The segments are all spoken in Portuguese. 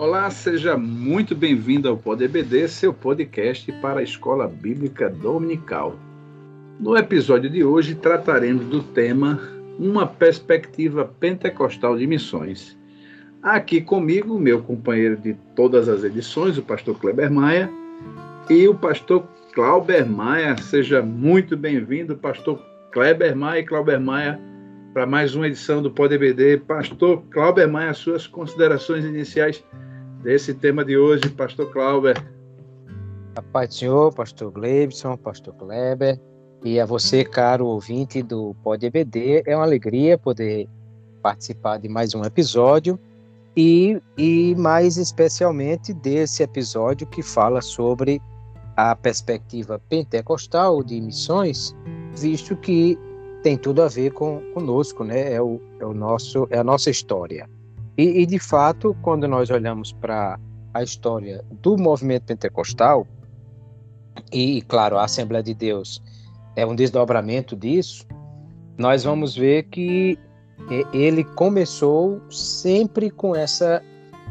Olá, seja muito bem-vindo ao Pod EBD, seu podcast para a Escola Bíblica Dominical. No episódio de hoje trataremos do tema Uma perspectiva pentecostal de missões. Aqui comigo, meu companheiro de todas as edições, o pastor Kleber Maia, e o pastor Clauber Maia. Seja muito bem-vindo, pastor Kleber Maia e Clauber Maia, para mais uma edição do Pod EBD. Pastor Clauber Maia, suas considerações iniciais desse tema de hoje, pastor Clauber. A paz do Senhor, pastor Gleibson, pastor Kleber, e a você, caro ouvinte do Pod EBD, é uma alegria poder participar de mais um episódio e, e mais especialmente desse episódio que fala sobre a perspectiva pentecostal de missões, visto que tem tudo a ver com conosco, né? É o, é o nosso, é a nossa história. E, e de fato, quando nós olhamos para a história do movimento pentecostal, e claro, a Assembleia de Deus é um desdobramento disso, nós vamos ver que ele começou sempre com essa,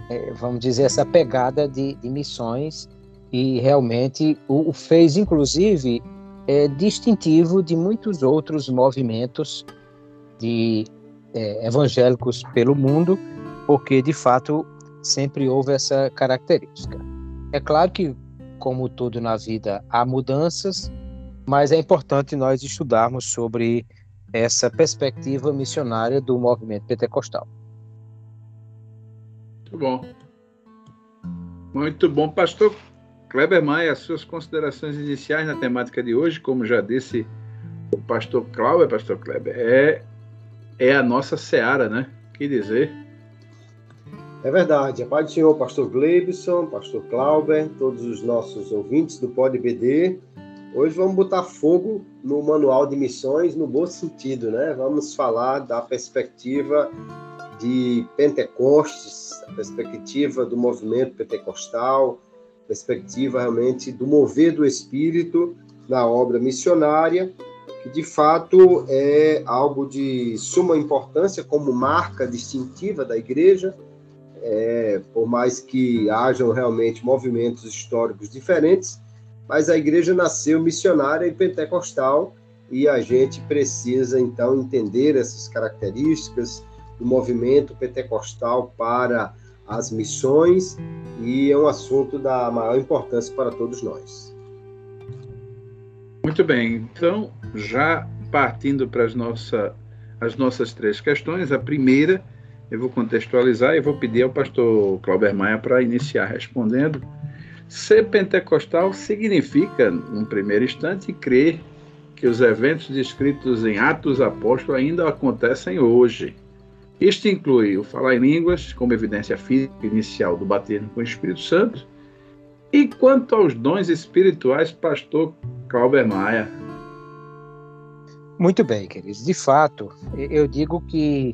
é, vamos dizer, essa pegada de, de missões e realmente o, fez, inclusive, é, distintivo de muitos outros movimentos de é, evangélicos pelo mundo porque de fato sempre houve essa característica. É claro que, como tudo na vida, há mudanças, mas é importante nós estudarmos sobre essa perspectiva missionária do movimento pentecostal. Muito bom. Muito bom, pastor Kleber Maia, suas considerações iniciais na temática de hoje, como já disse o pastor Cláudio, pastor Kleber, é, é a nossa seara, né? Que dizer, é verdade. A paz do Senhor, pastor Gleibson, pastor Clauber, todos os nossos ouvintes do Pod BD. Hoje vamos botar fogo no manual de missões no bom sentido, né? Vamos falar da perspectiva de Pentecostes, a perspectiva do movimento pentecostal, perspectiva realmente do mover do Espírito na obra missionária, que de fato é algo de suma importância como marca distintiva da igreja é, por mais que hajam realmente movimentos históricos diferentes, mas a igreja nasceu missionária e pentecostal e a gente precisa então entender essas características do movimento pentecostal para as missões e é um assunto da maior importância para todos nós. Muito bem, então já partindo para as, nossa, as nossas três questões, a primeira eu vou contextualizar e vou pedir ao pastor Clauber Maia para iniciar respondendo. Ser pentecostal significa, num primeiro instante, crer que os eventos descritos em Atos Apóstolos ainda acontecem hoje. Isto inclui o falar em línguas, como evidência física inicial do batismo com o Espírito Santo. E quanto aos dons espirituais, pastor Clauber Maia? Muito bem, queridos. De fato, eu digo que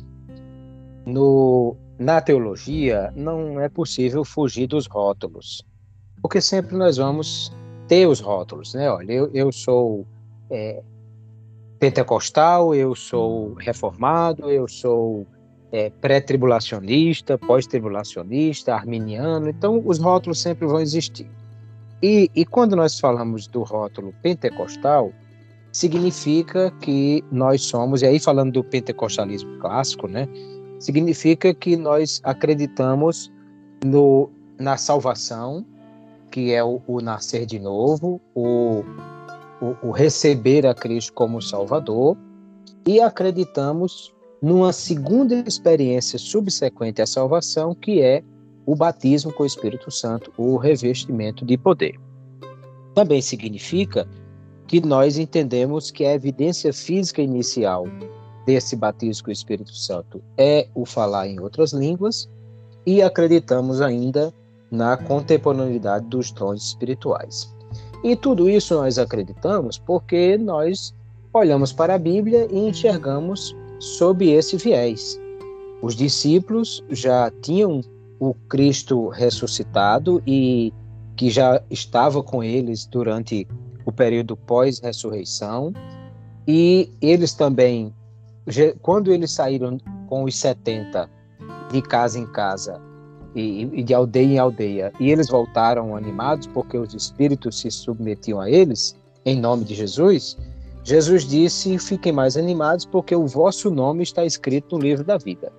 no, na teologia, não é possível fugir dos rótulos, porque sempre nós vamos ter os rótulos, né? Olha, eu, eu sou é, pentecostal, eu sou reformado, eu sou é, pré-tribulacionista, pós-tribulacionista, arminiano, então os rótulos sempre vão existir. E, e quando nós falamos do rótulo pentecostal, significa que nós somos, e aí falando do pentecostalismo clássico, né? Significa que nós acreditamos no, na salvação, que é o, o nascer de novo, o, o, o receber a Cristo como Salvador, e acreditamos numa segunda experiência subsequente à salvação, que é o batismo com o Espírito Santo, o revestimento de poder. Também significa que nós entendemos que a evidência física inicial desse batismo com o Espírito Santo é o falar em outras línguas e acreditamos ainda na contemporaneidade dos dons espirituais. E tudo isso nós acreditamos porque nós olhamos para a Bíblia e enxergamos sob esse viés. Os discípulos já tinham o Cristo ressuscitado e que já estava com eles durante o período pós-ressurreição, e eles também quando eles saíram com os 70 de casa em casa, e, e de aldeia em aldeia, e eles voltaram animados porque os espíritos se submetiam a eles, em nome de Jesus, Jesus disse: Fiquem mais animados, porque o vosso nome está escrito no livro da vida.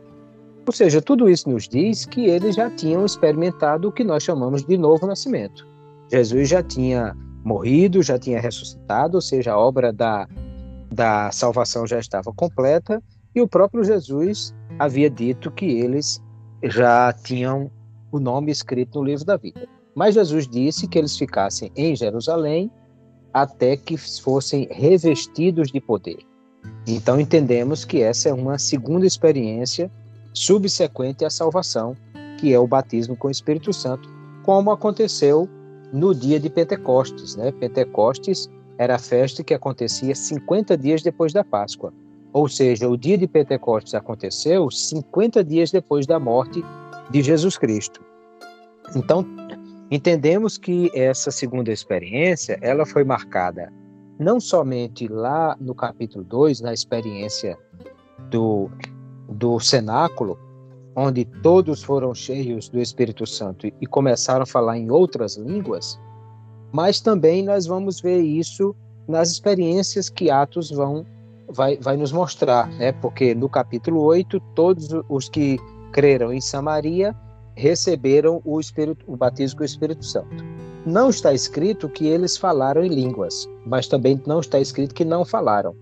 Ou seja, tudo isso nos diz que eles já tinham experimentado o que nós chamamos de novo nascimento. Jesus já tinha morrido, já tinha ressuscitado, ou seja, a obra da, da salvação já estava completa, e o próprio Jesus havia dito que eles já tinham o nome escrito no livro da vida. Mas Jesus disse que eles ficassem em Jerusalém até que fossem revestidos de poder. Então entendemos que essa é uma segunda experiência subsequente à salvação, que é o batismo com o Espírito Santo, como aconteceu no dia de Pentecostes. Né? Pentecostes era a festa que acontecia 50 dias depois da Páscoa. Ou seja, o dia de Pentecostes aconteceu 50 dias depois da morte de Jesus Cristo. Então, entendemos que essa segunda experiência, ela foi marcada não somente lá no capítulo 2, na experiência do, do cenáculo, onde todos foram cheios do Espírito Santo e começaram a falar em outras línguas, mas também nós vamos ver isso nas experiências que Atos vão vai, vai nos mostrar, né? Porque no capítulo 8, todos os que creram em Samaria receberam o Espírito, o batismo com o Espírito Santo. Não está escrito que eles falaram em línguas, mas também não está escrito que não falaram.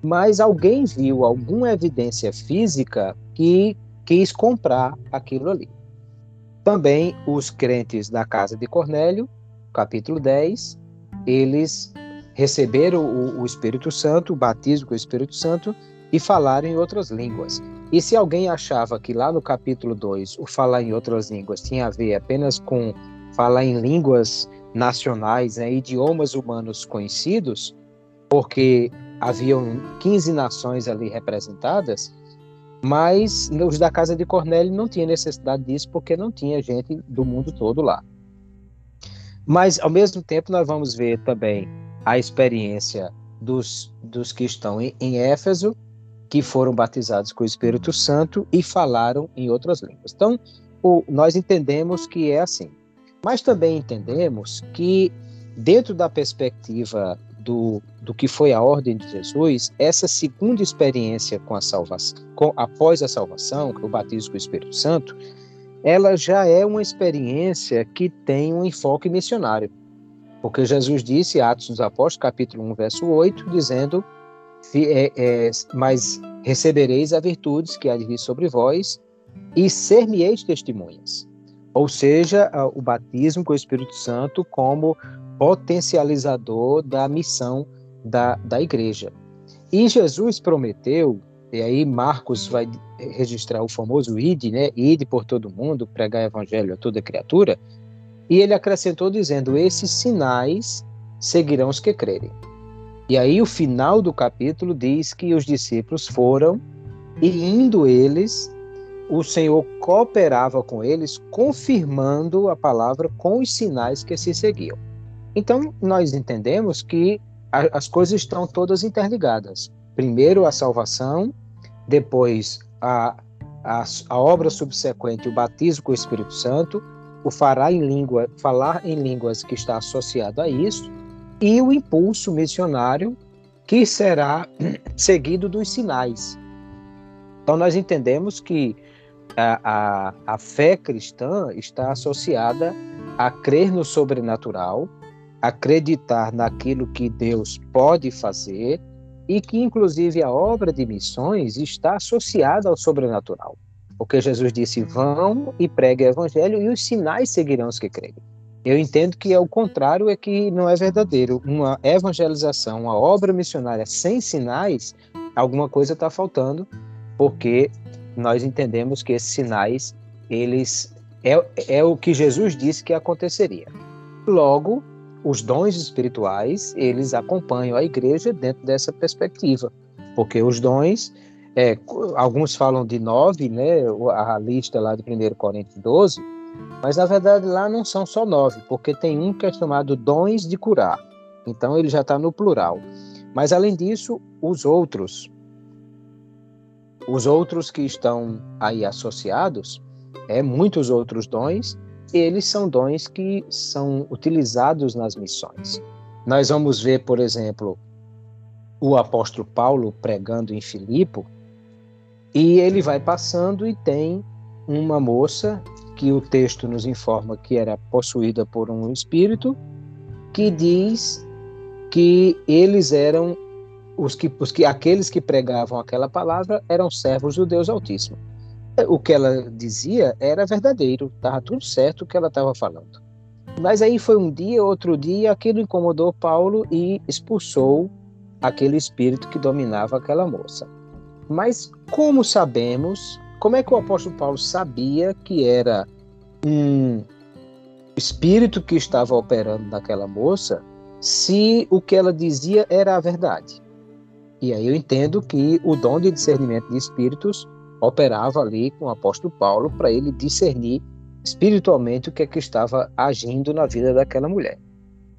Mas alguém viu alguma evidência física que quis comprar aquilo ali. Também os crentes da casa de Cornélio, capítulo 10, eles receberam o, o Espírito Santo, o batismo com o Espírito Santo, e falaram em outras línguas. E se alguém achava que lá no capítulo 2 o falar em outras línguas tinha a ver apenas com falar em línguas nacionais, né, idiomas humanos conhecidos, porque haviam 15 nações ali representadas, mas os da casa de Cornélio não tinha necessidade disso porque não tinha gente do mundo todo lá. Mas ao mesmo tempo nós vamos ver também a experiência dos, dos que estão em, em Éfeso, que foram batizados com o Espírito Santo e falaram em outras línguas. Então, o, nós entendemos que é assim. Mas também entendemos que, dentro da perspectiva do, do que foi a ordem de Jesus, essa segunda experiência com a salvação, com, após a salvação, o batismo com o Espírito Santo, ela já é uma experiência que tem um enfoque missionário. Porque Jesus disse, Atos dos Apóstolos, capítulo 1, verso 8, dizendo: é, é, Mas recebereis a virtudes que há de vir sobre vós, e ser-me-eis testemunhas. Ou seja, o batismo com o Espírito Santo como potencializador da missão da, da igreja. E Jesus prometeu, e aí Marcos vai registrar o famoso id, né? Ide por todo mundo, pregar evangelho a toda criatura. E ele acrescentou dizendo: Esses sinais seguirão os que crerem. E aí o final do capítulo diz que os discípulos foram e indo eles, o Senhor cooperava com eles, confirmando a palavra com os sinais que se seguiam. Então nós entendemos que as coisas estão todas interligadas. Primeiro a salvação, depois a, a, a obra subsequente, o batismo com o Espírito Santo, o falar em língua, falar em línguas que está associado a isso, e o impulso missionário que será seguido dos sinais. Então nós entendemos que a, a, a fé cristã está associada a crer no sobrenatural, acreditar naquilo que Deus pode fazer e que inclusive a obra de missões está associada ao sobrenatural. Porque Jesus disse: vão e pregue o evangelho e os sinais seguirão os que creem. Eu entendo que é o contrário, é que não é verdadeiro. Uma evangelização, uma obra missionária sem sinais, alguma coisa está faltando, porque nós entendemos que esses sinais, eles é, é o que Jesus disse que aconteceria. Logo, os dons espirituais, eles acompanham a igreja dentro dessa perspectiva, porque os dons é, alguns falam de nove, né? A lista lá de 1 Coríntios 12, mas na verdade lá não são só nove, porque tem um que é chamado dons de curar. Então ele já está no plural. Mas além disso, os outros, os outros que estão aí associados, é, muitos outros dons, eles são dons que são utilizados nas missões. Nós vamos ver, por exemplo, o apóstolo Paulo pregando em Filipe, e ele vai passando e tem uma moça que o texto nos informa que era possuída por um espírito, que diz que eles eram os que, os que aqueles que pregavam aquela palavra eram servos do Deus Altíssimo. O que ela dizia era verdadeiro, estava tudo certo o que ela estava falando. Mas aí foi um dia, outro dia, aquilo incomodou Paulo e expulsou aquele espírito que dominava aquela moça. Mas como sabemos, como é que o apóstolo Paulo sabia que era um espírito que estava operando naquela moça, se o que ela dizia era a verdade? E aí eu entendo que o dom de discernimento de espíritos operava ali com o apóstolo Paulo para ele discernir espiritualmente o que é que estava agindo na vida daquela mulher.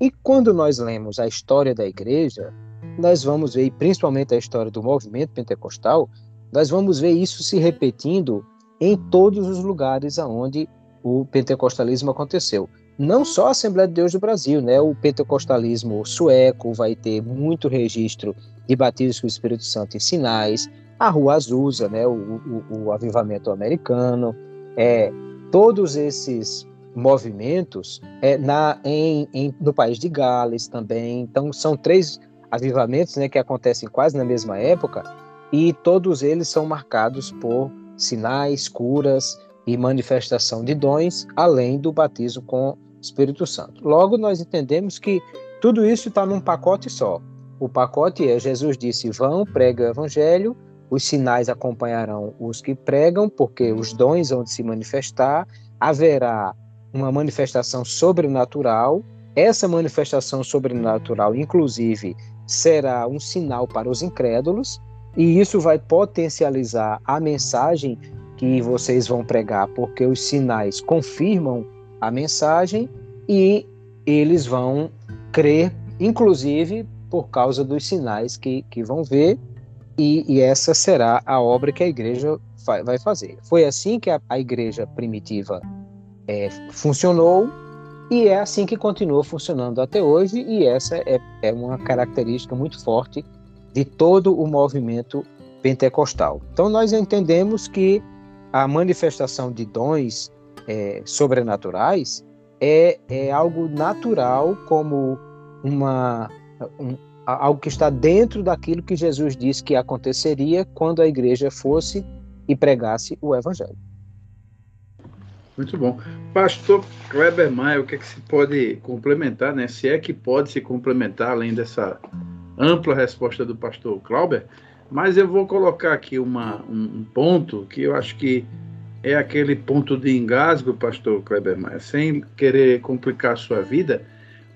E quando nós lemos a história da igreja, nós vamos ver, principalmente a história do movimento pentecostal, nós vamos ver isso se repetindo em todos os lugares aonde o pentecostalismo aconteceu. Não só a Assembleia de Deus do Brasil, né? O pentecostalismo sueco vai ter muito registro de batismo com o Espírito Santo em sinais, a Rua Azusa, né? O, o, o avivamento americano, é, todos esses movimentos é, na, em, em, no país de Gales também. Então, são três avivamentos né, que acontecem quase na mesma época e todos eles são marcados por sinais, curas e manifestação de dons, além do batismo com Espírito Santo. Logo, nós entendemos que tudo isso está num pacote só. O pacote é: Jesus disse, vão, pregue o evangelho, os sinais acompanharão os que pregam, porque os dons vão se manifestar, haverá uma manifestação sobrenatural. Essa manifestação sobrenatural, inclusive, será um sinal para os incrédulos, e isso vai potencializar a mensagem que vocês vão pregar, porque os sinais confirmam a mensagem e eles vão crer, inclusive por causa dos sinais que, que vão ver, e, e essa será a obra que a igreja vai fazer. Foi assim que a, a igreja primitiva é, funcionou e é assim que continua funcionando até hoje, e essa é, é uma característica muito forte de todo o movimento pentecostal. Então, nós entendemos que a manifestação de dons é, sobrenaturais é, é algo natural, como uma, um, algo que está dentro daquilo que Jesus disse que aconteceria quando a igreja fosse e pregasse o evangelho. Muito bom. Pastor Kleber Maia, o que, é que se pode complementar, né? Se é que pode se complementar, além dessa ampla resposta do pastor Clauber, mas eu vou colocar aqui uma, um, ponto que eu acho que é aquele ponto de engasgo, pastor Kleber Maia, sem querer complicar a sua vida,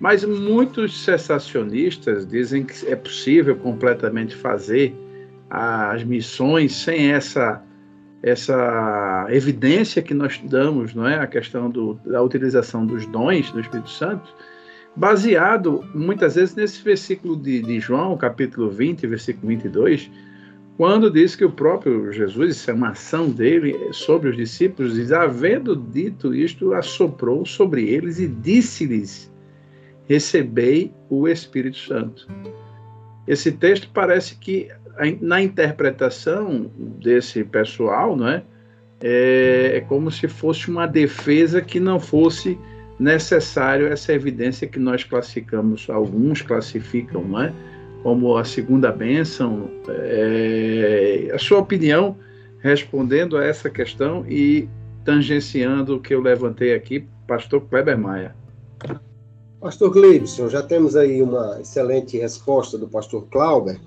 mas muitos cessacionistas dizem que é possível completamente fazer as missões sem essa essa evidência que nós damos, não é, a questão do, da utilização dos dons do Espírito Santo, baseado muitas vezes nesse versículo de, de João, capítulo 20, versículo 22, quando diz que o próprio Jesus, isso é uma ação dele sobre os discípulos, diz: havendo dito isto, assoprou sobre eles e disse-lhes: recebei o Espírito Santo. Esse texto parece que na interpretação desse pessoal, não é? é? É como se fosse uma defesa que não fosse necessário essa evidência que nós classificamos, alguns classificam, não é? Como a segunda bênção. É, a sua opinião respondendo a essa questão e tangenciando o que eu levantei aqui, pastor Kleber Maia. Pastor Gleibson, já temos aí uma excelente resposta do pastor Clauber.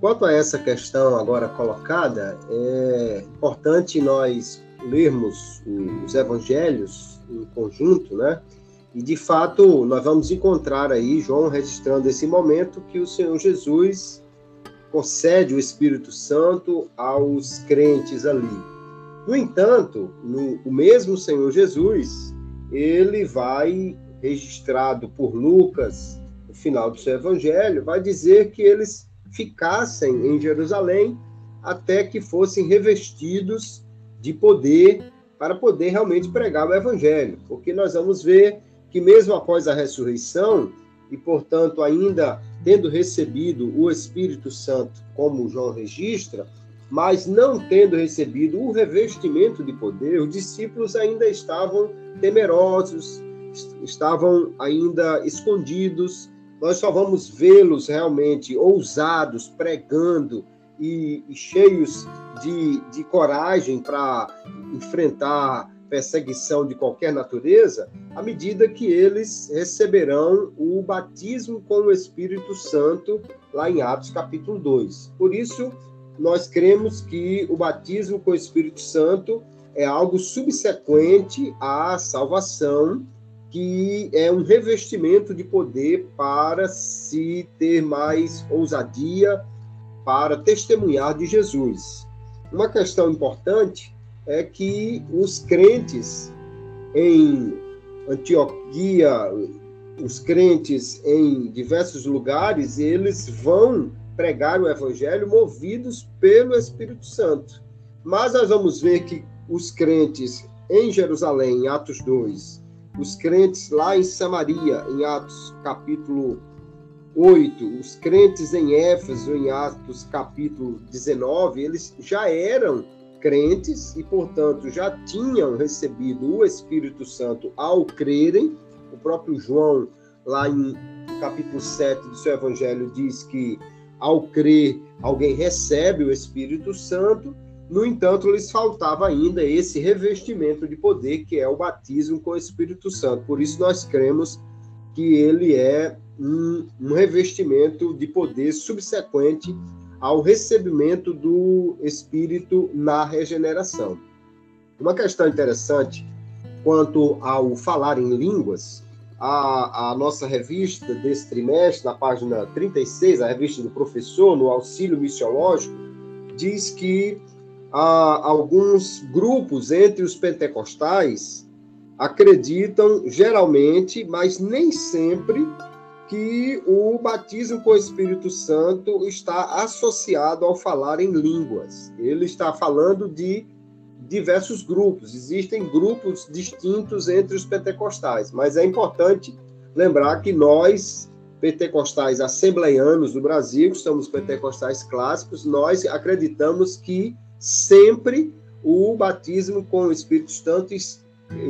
Quanto a essa questão agora colocada, é importante nós lermos os evangelhos em conjunto, né? E de fato, nós vamos encontrar aí João registrando esse momento que o Senhor Jesus concede o Espírito Santo aos crentes ali. No entanto, no, o mesmo Senhor Jesus, ele vai registrado por Lucas no final do seu evangelho, vai dizer que eles ficassem em Jerusalém até que fossem revestidos de poder para poder realmente pregar o evangelho, porque nós vamos ver que mesmo após a ressurreição e portanto ainda tendo recebido o Espírito Santo, como João registra, mas não tendo recebido o revestimento de poder, os discípulos ainda estavam temerosos, estavam ainda escondidos. Nós só vamos vê-los realmente ousados, pregando e, e cheios de, de coragem para enfrentar perseguição de qualquer natureza, à medida que eles receberão o batismo com o Espírito Santo, lá em Atos capítulo 2. Por isso, nós cremos que o batismo com o Espírito Santo é algo subsequente à salvação, que é um revestimento de poder para se ter mais ousadia, para testemunhar de Jesus. Uma questão importante é que os crentes em Antioquia, os crentes em diversos lugares, eles vão pregar o evangelho movidos pelo Espírito Santo. Mas nós vamos ver que os crentes em Jerusalém, em Atos 2, os crentes lá em Samaria, em Atos capítulo 8, os crentes em Éfeso, em Atos capítulo 19, eles já eram crentes e, portanto, já tinham recebido o Espírito Santo ao crerem. O próprio João, lá em capítulo 7 do seu evangelho, diz que ao crer, alguém recebe o Espírito Santo. No entanto, lhes faltava ainda esse revestimento de poder, que é o batismo com o Espírito Santo. Por isso, nós cremos que ele é um, um revestimento de poder subsequente ao recebimento do Espírito na regeneração. Uma questão interessante quanto ao falar em línguas, a, a, nossa revista desse trimestre, na página 36, a revista do professor, no auxílio missiológico, diz que há alguns grupos entre os pentecostais acreditam geralmente, mas nem sempre, que o batismo com o Espírito Santo está associado ao falar em línguas. Ele está falando de diversos grupos, existem grupos distintos entre os pentecostais, mas é importante lembrar que nós, pentecostais assembleianos do Brasil, que somos pentecostais clássicos, nós acreditamos que sempre o batismo com o Espírito Santo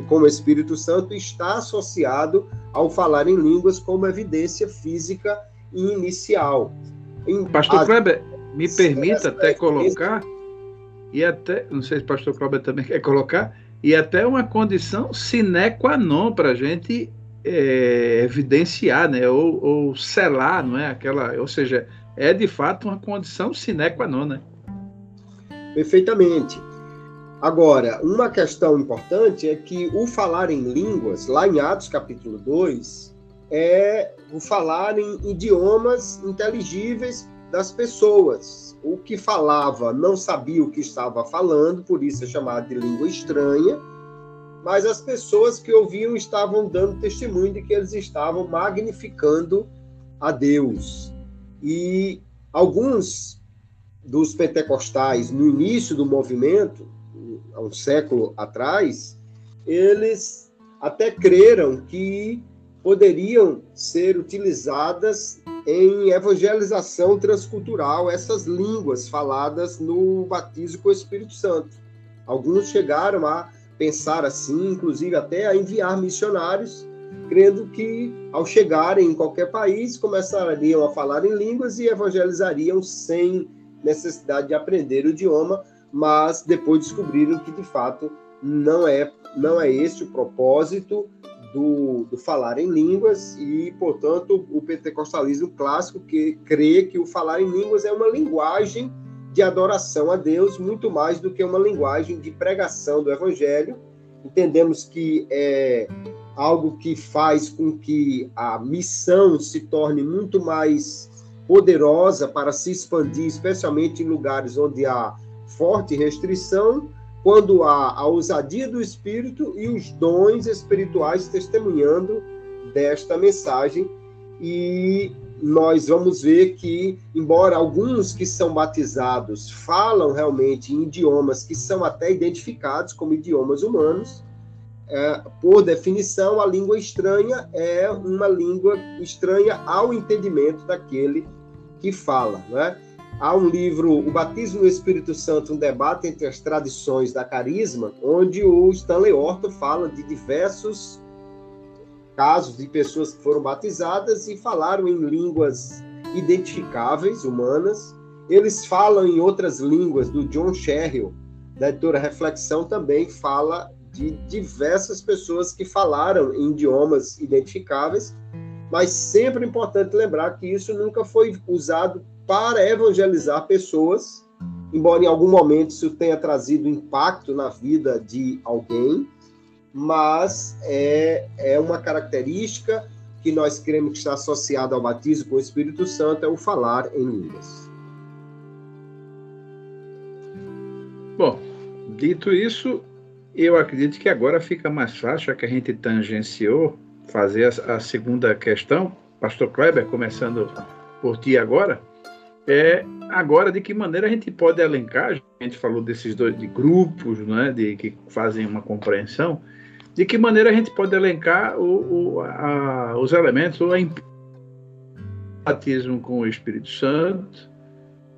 com o Espírito Santo está associado ao falar em línguas como evidência física inicial. Em, Pastor a, Kleber, me permita até colocar e até, não sei se o pastor Cláudio também quer colocar, e até uma condição sine qua non para a gente é, evidenciar, né, ou, ou, selar, não é? Aquela, ou seja, é de fato uma condição sine qua non, né? Perfeitamente. Agora, uma questão importante é que o falar em línguas, lá em Atos capítulo 2, é o falar em idiomas inteligíveis das pessoas. O que falava não sabia o que estava falando, por isso é chamado de língua estranha, mas as pessoas que ouviam estavam dando testemunho de que eles estavam magnificando a Deus. E alguns dos pentecostais, no início do movimento, há um século atrás, eles até creram que poderiam ser utilizadas em evangelização transcultural essas línguas faladas no batismo com o Espírito Santo. Alguns chegaram a pensar assim, inclusive até a enviar missionários, crendo que ao chegarem em qualquer país começariam a falar em línguas e evangelizariam sem necessidade de aprender o idioma, mas depois descobriram que de fato não é não é esse o propósito do, do, falar em línguas e, portanto, o pentecostalismo clássico que crê que o falar em línguas é uma linguagem de adoração a Deus muito mais do que uma linguagem de pregação do evangelho. Entendemos que é algo que faz com que a missão se torne muito mais poderosa para se expandir, especialmente em lugares onde há forte restrição, quando há a ousadia do Espírito e os dons espirituais testemunhando desta mensagem. E nós vamos ver que, embora alguns que são batizados falam realmente em idiomas que são até identificados como idiomas humanos, é, por definição, a língua estranha é uma língua estranha ao entendimento daquele que fala. Né? Há um livro, O Batismo no Espírito Santo, um debate entre as tradições da carisma, onde o Stanley Orton fala de diversos casos de pessoas que foram batizadas e falaram em línguas identificáveis, humanas. Eles falam em outras línguas, do John Sherrill, da editora Reflexão, também fala de diversas pessoas que falaram em idiomas identificáveis, mas sempre é importante lembrar que isso nunca foi usado para evangelizar pessoas, embora em algum momento isso tenha trazido impacto na vida de alguém, mas é, é uma característica que nós queremos que está associada ao batismo com o Espírito Santo, é o falar em línguas. Bom, dito isso, eu acredito que agora fica mais fácil, já que a gente tangenciou, fazer a, a segunda questão. Pastor Kleber, começando por ti agora, é agora de que maneira a gente pode elencar, a gente falou desses dois de grupos, né, de que fazem uma compreensão, de que maneira a gente pode elencar o, o, a, os elementos, o batismo com o Espírito Santo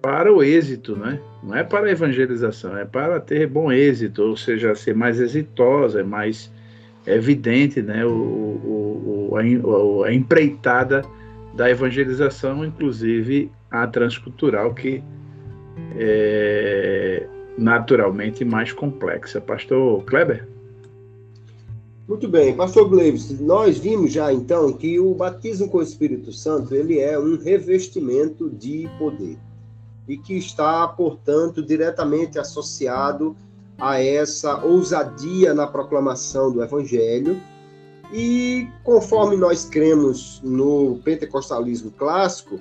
para o êxito, né? Não é para a evangelização, é para ter bom êxito, ou seja, ser mais exitosa, mais evidente, né? O, o, o a, a empreitada da evangelização, inclusive a transcultural, que é naturalmente mais complexa. Pastor Kleber? Muito bem, pastor Gleves, nós vimos já então que o batismo com o Espírito Santo, ele é um revestimento de poder e que está, portanto, diretamente associado a essa ousadia na proclamação do evangelho. E conforme nós cremos no pentecostalismo clássico,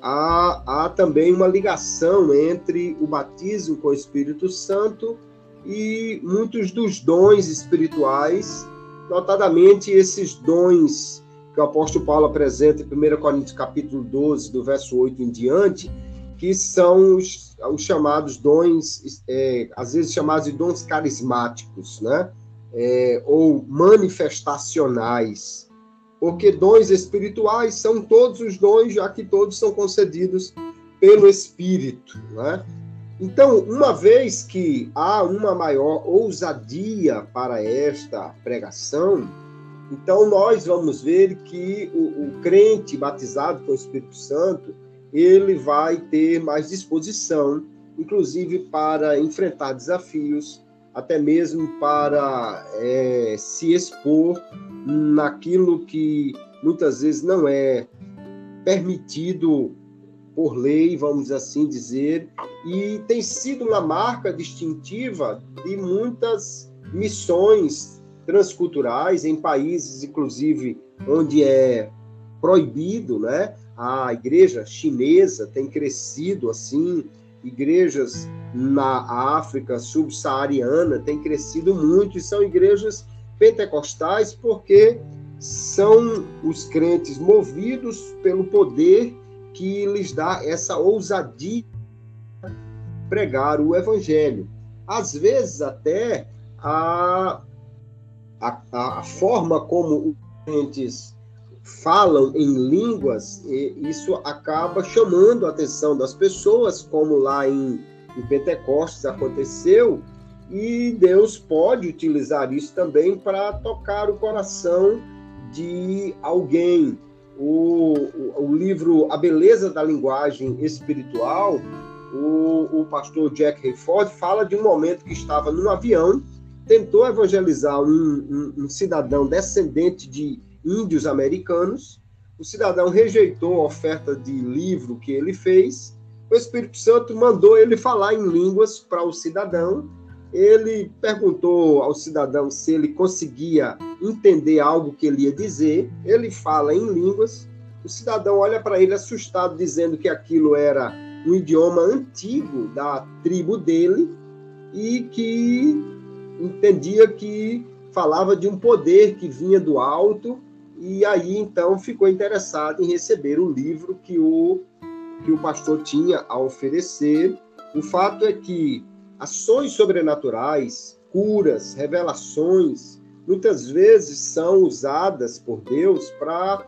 há, há também uma ligação entre o batismo com o Espírito Santo e muitos dos dons espirituais notadamente esses dons que o apóstolo Paulo apresenta em 1 Coríntios capítulo 12, do verso 8 em diante, que são os, os chamados dons, é, às vezes chamados de dons carismáticos, né? É, ou manifestacionais, porque dons espirituais são todos os dons, já que todos são concedidos pelo Espírito, né? Então, uma vez que há uma maior ousadia para esta pregação, então nós vamos ver que o, o, crente batizado com o Espírito Santo, ele vai ter mais disposição, inclusive para enfrentar desafios, até mesmo para é, se expor naquilo que muitas vezes não é permitido por lei, vamos assim dizer, e tem sido uma marca distintiva de muitas missões transculturais em países, inclusive, onde é proibido, né? A igreja chinesa tem crescido assim, igrejas na África subsaariana têm crescido muito e são igrejas pentecostais porque são os crentes movidos pelo poder que lhes dá essa ousadia pregar o evangelho. Às vezes até a, a, a forma como os crentes falam em línguas, isso acaba chamando a atenção das pessoas, como lá em, em Pentecostes aconteceu, e Deus pode utilizar isso também para tocar o coração de alguém, o, o, o, livro A Beleza da Linguagem Espiritual, o, o pastor Jack Hayford fala de um momento que estava num avião, tentou evangelizar um, um, um cidadão descendente de índios americanos. O cidadão rejeitou a oferta de livro que ele fez. O Espírito Santo mandou ele falar em línguas para o cidadão. Ele perguntou ao cidadão se ele conseguia entender algo que ele ia dizer. Ele fala em línguas. O cidadão olha para ele assustado, dizendo que aquilo era um idioma antigo da tribo dele e que entendia que falava de um poder que vinha do alto e aí então ficou interessado em receber o livro que o, que o pastor tinha a oferecer. O fato é que ações sobrenaturais, curas, revelações, muitas vezes são usadas por Deus para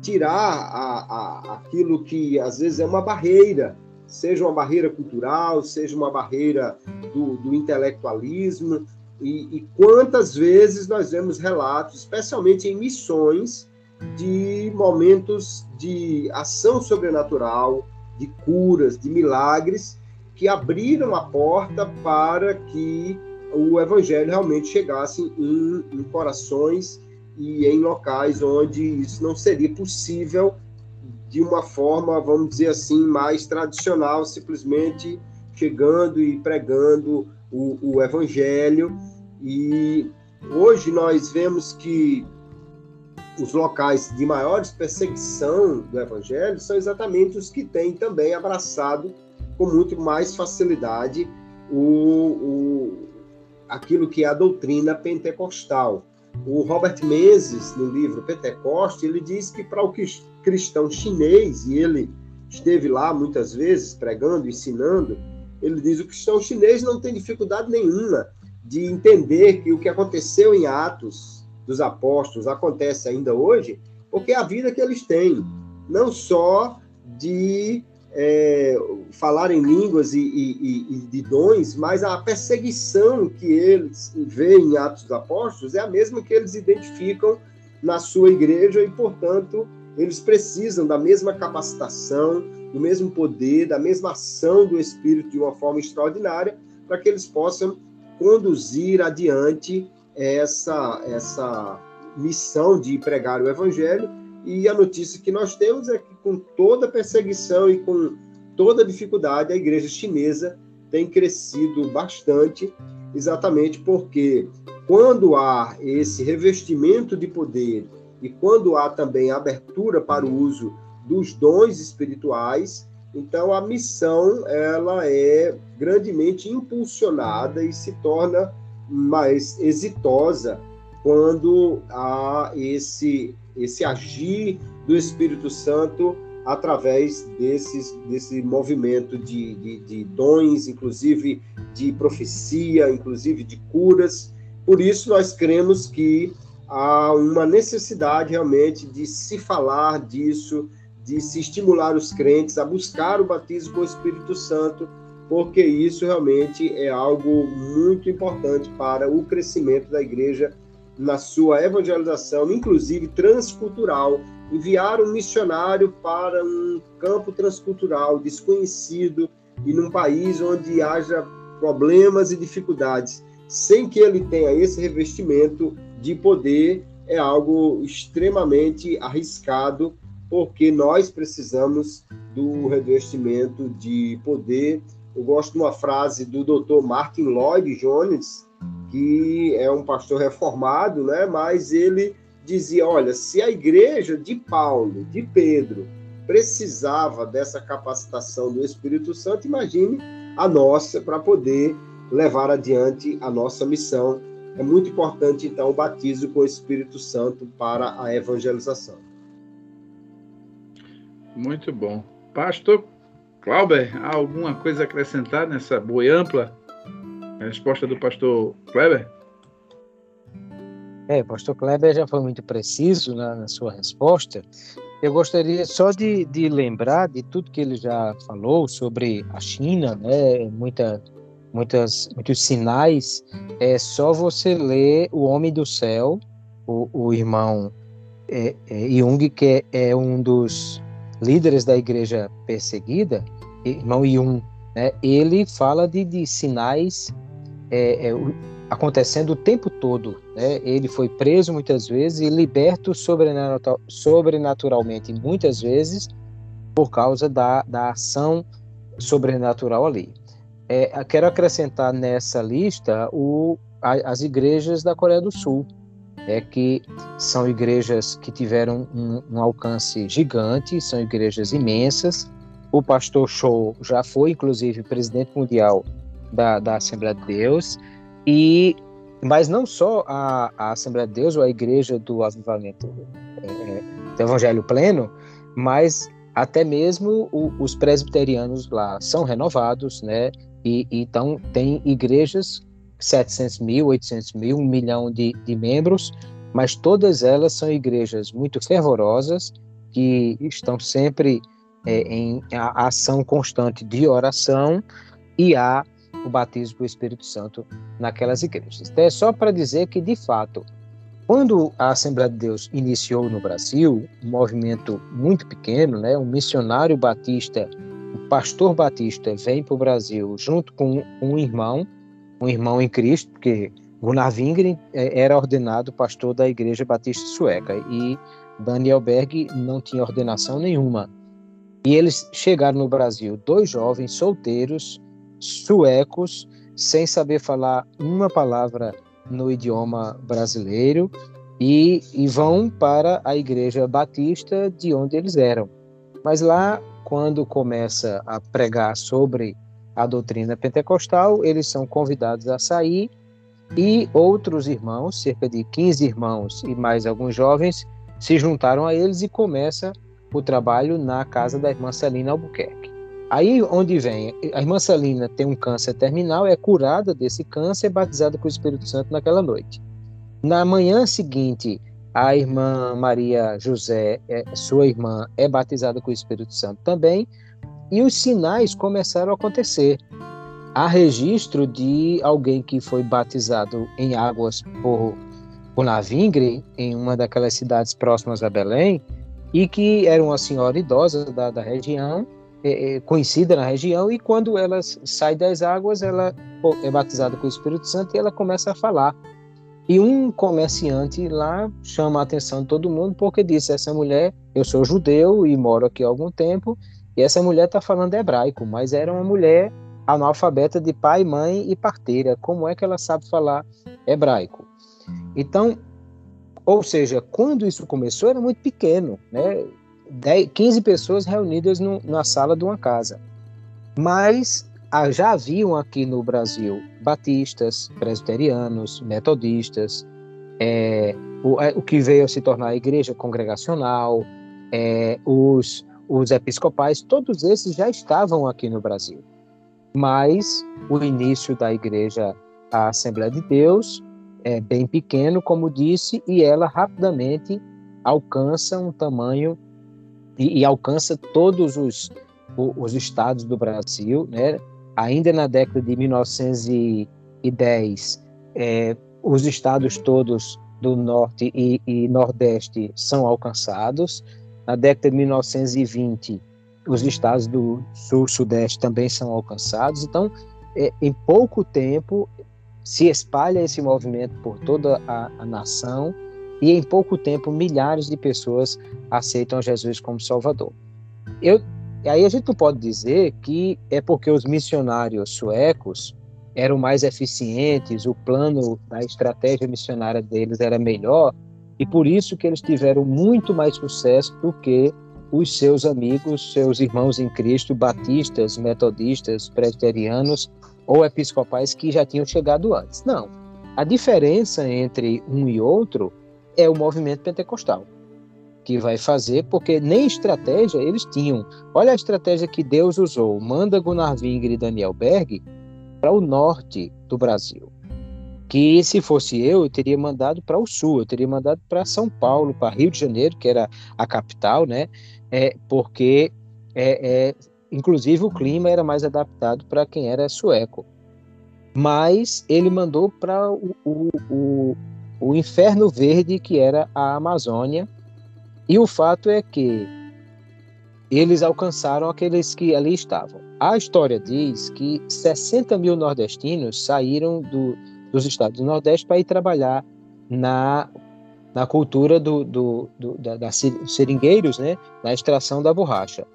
tirar a, a, aquilo que às vezes é uma barreira, seja uma barreira cultural, seja uma barreira do, do intelectualismo, e, e, quantas vezes nós vemos relatos, especialmente em missões, de momentos de ação sobrenatural, de curas, de milagres, que abriram a porta para que o evangelho realmente chegasse em, em corações e em locais onde isso não seria possível de uma forma, vamos dizer assim, mais tradicional, simplesmente chegando e pregando o, o evangelho e hoje nós vemos que os locais de maiores perseguição do evangelho são exatamente os que têm também abraçado com muito mais facilidade o, o aquilo que é a doutrina pentecostal. O Robert Menzies, no livro Pentecoste, ele diz que para o cristão chinês, e ele esteve lá muitas vezes pregando, ensinando, ele diz que o cristão chinês não tem dificuldade nenhuma de entender que o que aconteceu em Atos dos Apóstolos acontece ainda hoje, porque é a vida que eles têm, não só de é, falar em línguas e, e, e, de dons, mas a perseguição que eles veem em Atos dos Apóstolos é a mesma que eles identificam na sua igreja e, portanto, eles precisam da mesma capacitação, do mesmo poder, da mesma ação do Espírito de uma forma extraordinária, para que eles possam conduzir adiante essa, essa missão de pregar o evangelho. E a notícia que nós temos é que, com toda perseguição e com toda dificuldade, a igreja chinesa tem crescido bastante, exatamente porque quando há esse revestimento de poder e quando há também abertura para o uso dos dons espirituais, então a missão ela é grandemente impulsionada e se torna mais exitosa quando há esse esse agir do Espírito Santo através desses, desse movimento de, de, de dons, inclusive de profecia, inclusive de curas. Por isso, nós cremos que há uma necessidade realmente de se falar disso, de se estimular os crentes a buscar o batismo com o Espírito Santo, porque isso realmente é algo muito importante para o crescimento da igreja na sua evangelização, inclusive transcultural. Enviar um missionário para um campo transcultural desconhecido e num país onde haja problemas e dificuldades, sem que ele tenha esse revestimento de poder, é algo extremamente arriscado porque nós precisamos do revestimento de poder. Eu gosto de uma frase do Dr. Martin Lloyd Jones, que é um pastor reformado, né? Mas ele dizia, olha, se a igreja de Paulo, de Pedro, precisava dessa capacitação do Espírito Santo, imagine a nossa para poder levar adiante a nossa missão. É muito importante, então, o batismo com o Espírito Santo para a evangelização. Muito bom. Pastor Clauber, há alguma coisa a acrescentar nessa boi ampla? Resposta do pastor Kleber? É, pastor Kleber já foi muito preciso na, na sua resposta. Eu gostaria só de, de, lembrar de tudo que ele já falou sobre a China, né? Muita, muitas, muitos sinais. É só você ler O Homem do Céu, o, o irmão é, é, Jung, que é, é um dos líderes da igreja perseguida, irmão Yun, né, ele fala de, de sinais é, é, acontecendo o tempo todo. Né? Ele foi preso muitas vezes e liberto sobrenatural, sobrenaturalmente muitas vezes por causa da, da ação sobrenatural ali. É, quero acrescentar nessa lista o, a, as igrejas da Coreia do Sul é que são igrejas que tiveram um, um, alcance gigante, são igrejas imensas. O pastor Show já foi, inclusive, presidente mundial da, da Assembleia de Deus, e mas não só a, a Assembleia de Deus ou a Igreja do Avivamento é, é do Evangelho Pleno, mas até mesmo o, os presbiterianos lá são renovados, né? E, então tem igrejas 700 mil, 800 mil, um milhão de, de membros, mas todas elas são igrejas muito fervorosas que estão sempre é, em ação constante de oração e há o batismo do Espírito Santo naquelas igrejas. Então é só para dizer que de fato quando a Assembleia de Deus iniciou no Brasil, um movimento muito pequeno, né, um missionário batista, um pastor batista, vem para o Brasil junto com um irmão, um irmão em Cristo, porque Gunnar Wingren é, era ordenado pastor da Igreja Batista Sueca e Daniel Berg não tinha ordenação nenhuma. E eles chegaram no Brasil, dois jovens solteiros, suecos, sem saber falar uma palavra no idioma brasileiro e, e vão para a igreja batista de onde eles eram. Mas lá, quando começa a pregar sobre a doutrina pentecostal, eles são convidados a sair e outros irmãos, cerca de 15 irmãos e mais alguns jovens, se juntaram a eles e começa o trabalho na casa da irmã Celina Albuquerque. Aí onde vem, a irmã Celina tem um câncer terminal, é curada desse câncer, é batizada com o Espírito Santo naquela noite. Na manhã seguinte, a irmã Maria José, é, sua irmã, é batizada com o Espírito Santo também, e os sinais começaram a acontecer. Há registro de alguém que foi batizado em águas por, por Navingre, em uma daquelas cidades próximas a Belém, e que era uma senhora idosa da, da região, é, é, conhecida na região e quando ela sai das águas, ela é batizada com o Espírito Santo e ela começa a falar. E um comerciante lá chama a atenção de todo mundo porque disse: essa mulher, eu sou judeu e moro aqui há algum tempo, e essa mulher está falando hebraico, mas era uma mulher analfabeta de pai, mãe e parteira. Como é que ela sabe falar hebraico? Então, ou seja, quando isso começou era muito pequeno, né? 10, 15 pessoas reunidas no, na sala de uma casa. Mas ah, já haviam aqui no Brasil batistas, presbiterianos, metodistas, é, o, é, o, que veio a se tornar a igreja congregacional, é, os, os episcopais, todos esses já estavam aqui no Brasil. Mas o início da igreja, a Assembleia de Deus, é bem pequeno, como disse, e ela rapidamente alcança um tamanho e, e alcança todos os, os estados do Brasil, né? Ainda na década de 1910, é, os estados todos do norte e, e, nordeste são alcançados. Na década de 1920, os estados do sul sudeste também são alcançados. Então, é, em pouco tempo, se espalha esse movimento por toda a, a nação e em pouco tempo milhares de pessoas aceitam Jesus como Salvador. Eu, aí a gente não pode dizer que é porque os missionários suecos eram mais eficientes, o plano da estratégia missionária deles era melhor e por isso que eles tiveram muito mais sucesso do que os seus amigos, seus irmãos em Cristo, batistas, metodistas, presbiterianos ou episcopais que já tinham chegado antes. Não. A diferença entre um e outro é o movimento pentecostal que vai fazer, porque nem estratégia eles tinham. Olha a estratégia que Deus usou. Manda Gunnar Wingre e Daniel Berg para o norte do Brasil. Que se fosse eu, eu teria mandado para o sul, eu teria mandado para São Paulo, para Rio de Janeiro, que era a capital, né? É, porque, é, é, inclusive, o clima era mais adaptado para quem era sueco. Mas ele mandou para o, o, o o inferno verde que era a Amazônia. E o fato é que eles alcançaram aqueles que ali estavam. A história diz que 60 mil nordestinos saíram do, dos estados do Nordeste para ir trabalhar na, na cultura do, do, do da, da seringueiros, né, na extração da borracha.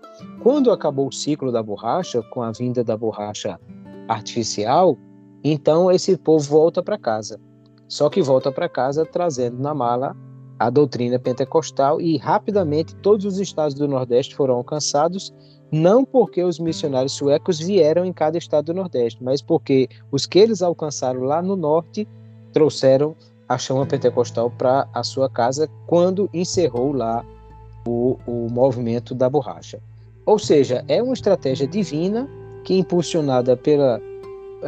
Quando acabou o ciclo da borracha, com a vinda da borracha artificial, então esse povo volta para casa. Só que volta para casa trazendo na mala a doutrina pentecostal e rapidamente todos os estados do Nordeste foram alcançados, não porque os missionários suecos vieram em cada estado do Nordeste, mas porque os que eles alcançaram lá no Norte trouxeram a chama pentecostal para a sua casa quando encerrou lá o, o movimento da borracha. Ou seja, é uma estratégia divina que, impulsionada pela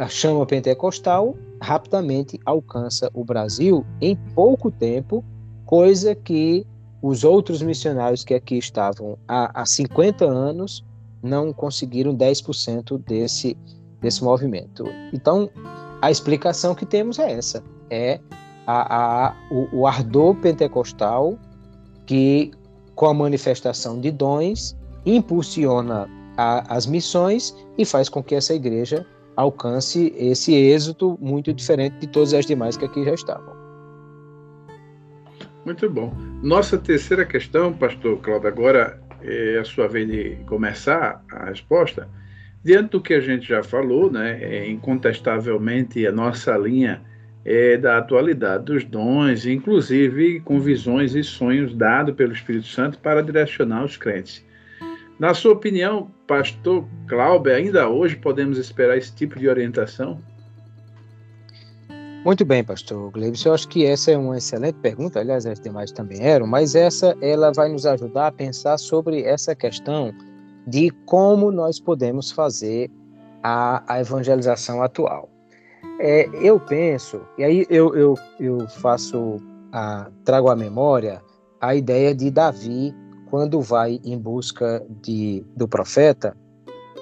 chama pentecostal, rapidamente alcança o Brasil em pouco tempo, coisa que os outros missionários que aqui estavam há, há 50 anos não conseguiram 10% desse, desse movimento. Então, a explicação que temos é essa: é a, a, o, o ardor pentecostal que, com a manifestação de dons, impulsiona a, as missões e faz com que essa igreja alcance esse êxito muito diferente de todas as demais que aqui já estavam. Muito bom. Nossa terceira questão, pastor Cláudio, agora é a sua vez de começar a resposta. Diante do que a gente já falou, né, é, incontestavelmente a nossa linha é da atualidade dos dons, inclusive com visões e sonhos dados pelo Espírito Santo para direcionar os crentes. Na sua opinião, pastor Cláudio, ainda hoje podemos esperar esse tipo de orientação? Muito bem, pastor Gleibson. Eu acho que essa é uma excelente pergunta, aliás, as demais também eram, mas essa ela vai nos ajudar a pensar sobre essa questão de como nós podemos fazer a, a evangelização atual. É, eu penso, e aí eu, eu, eu faço, a, trago à memória a ideia de Davi quando vai em busca de, do profeta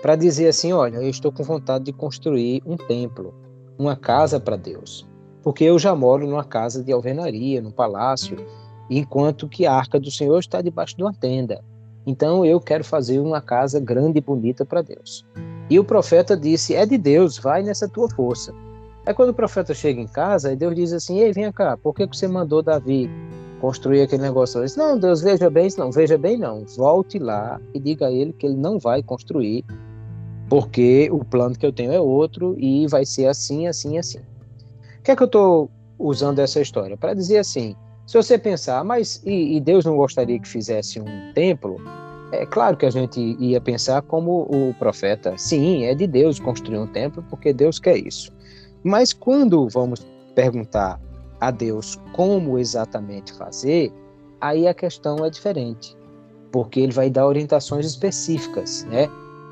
para dizer assim, olha, eu estou com vontade de construir um templo, uma casa para Deus porque eu já moro numa casa de alvenaria, num palácio, enquanto que a arca do Senhor está debaixo de uma tenda. Então eu quero fazer uma casa grande e bonita para Deus. E o profeta disse: É de Deus, vai nessa tua força. Aí quando o profeta chega em casa, Deus diz assim: Ei, vem cá, por que você mandou Davi construir aquele negócio? Ele não, Deus, veja bem, não, veja bem, não. Volte lá e diga a ele que ele não vai construir, porque o plano que eu tenho é outro e vai ser assim, assim, assim que é que eu estou usando essa história? Para dizer assim, se você pensar, mas e, e, Deus não gostaria que fizesse um templo? É claro que a gente ia pensar como o profeta, sim, é de Deus construir um templo porque Deus quer isso. Mas quando vamos perguntar a Deus como exatamente fazer, aí a questão é diferente, porque ele vai dar orientações específicas, né?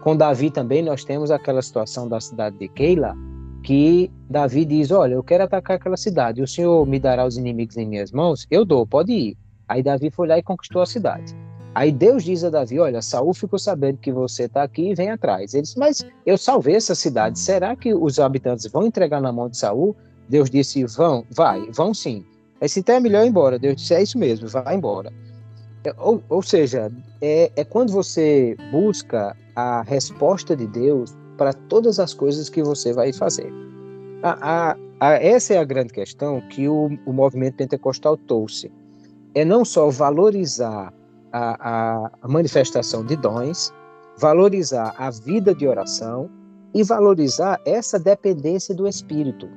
Com Davi também nós temos aquela situação da cidade de Keila, que Davi diz: Olha, eu quero atacar aquela cidade, o Senhor me dará os inimigos em minhas mãos? Eu dou, pode ir. Aí Davi foi lá e conquistou a cidade. Aí Deus diz a Davi: Olha, Saul ficou sabendo que você está aqui e vem atrás. Ele disse: Mas eu salvei essa cidade, será que os habitantes vão entregar na mão de Saul? Deus disse: Vão, vai, vão sim. Aí se é melhor ir embora. Deus disse: É isso mesmo, vai embora. É, ou, ou seja, é, é quando você busca a resposta de Deus para todas as coisas que você vai fazer. A, a, a, essa é a grande questão que o, o movimento pentecostal trouxe. É não só valorizar a, a manifestação de dons, valorizar a vida de oração e valorizar essa dependência do Espírito,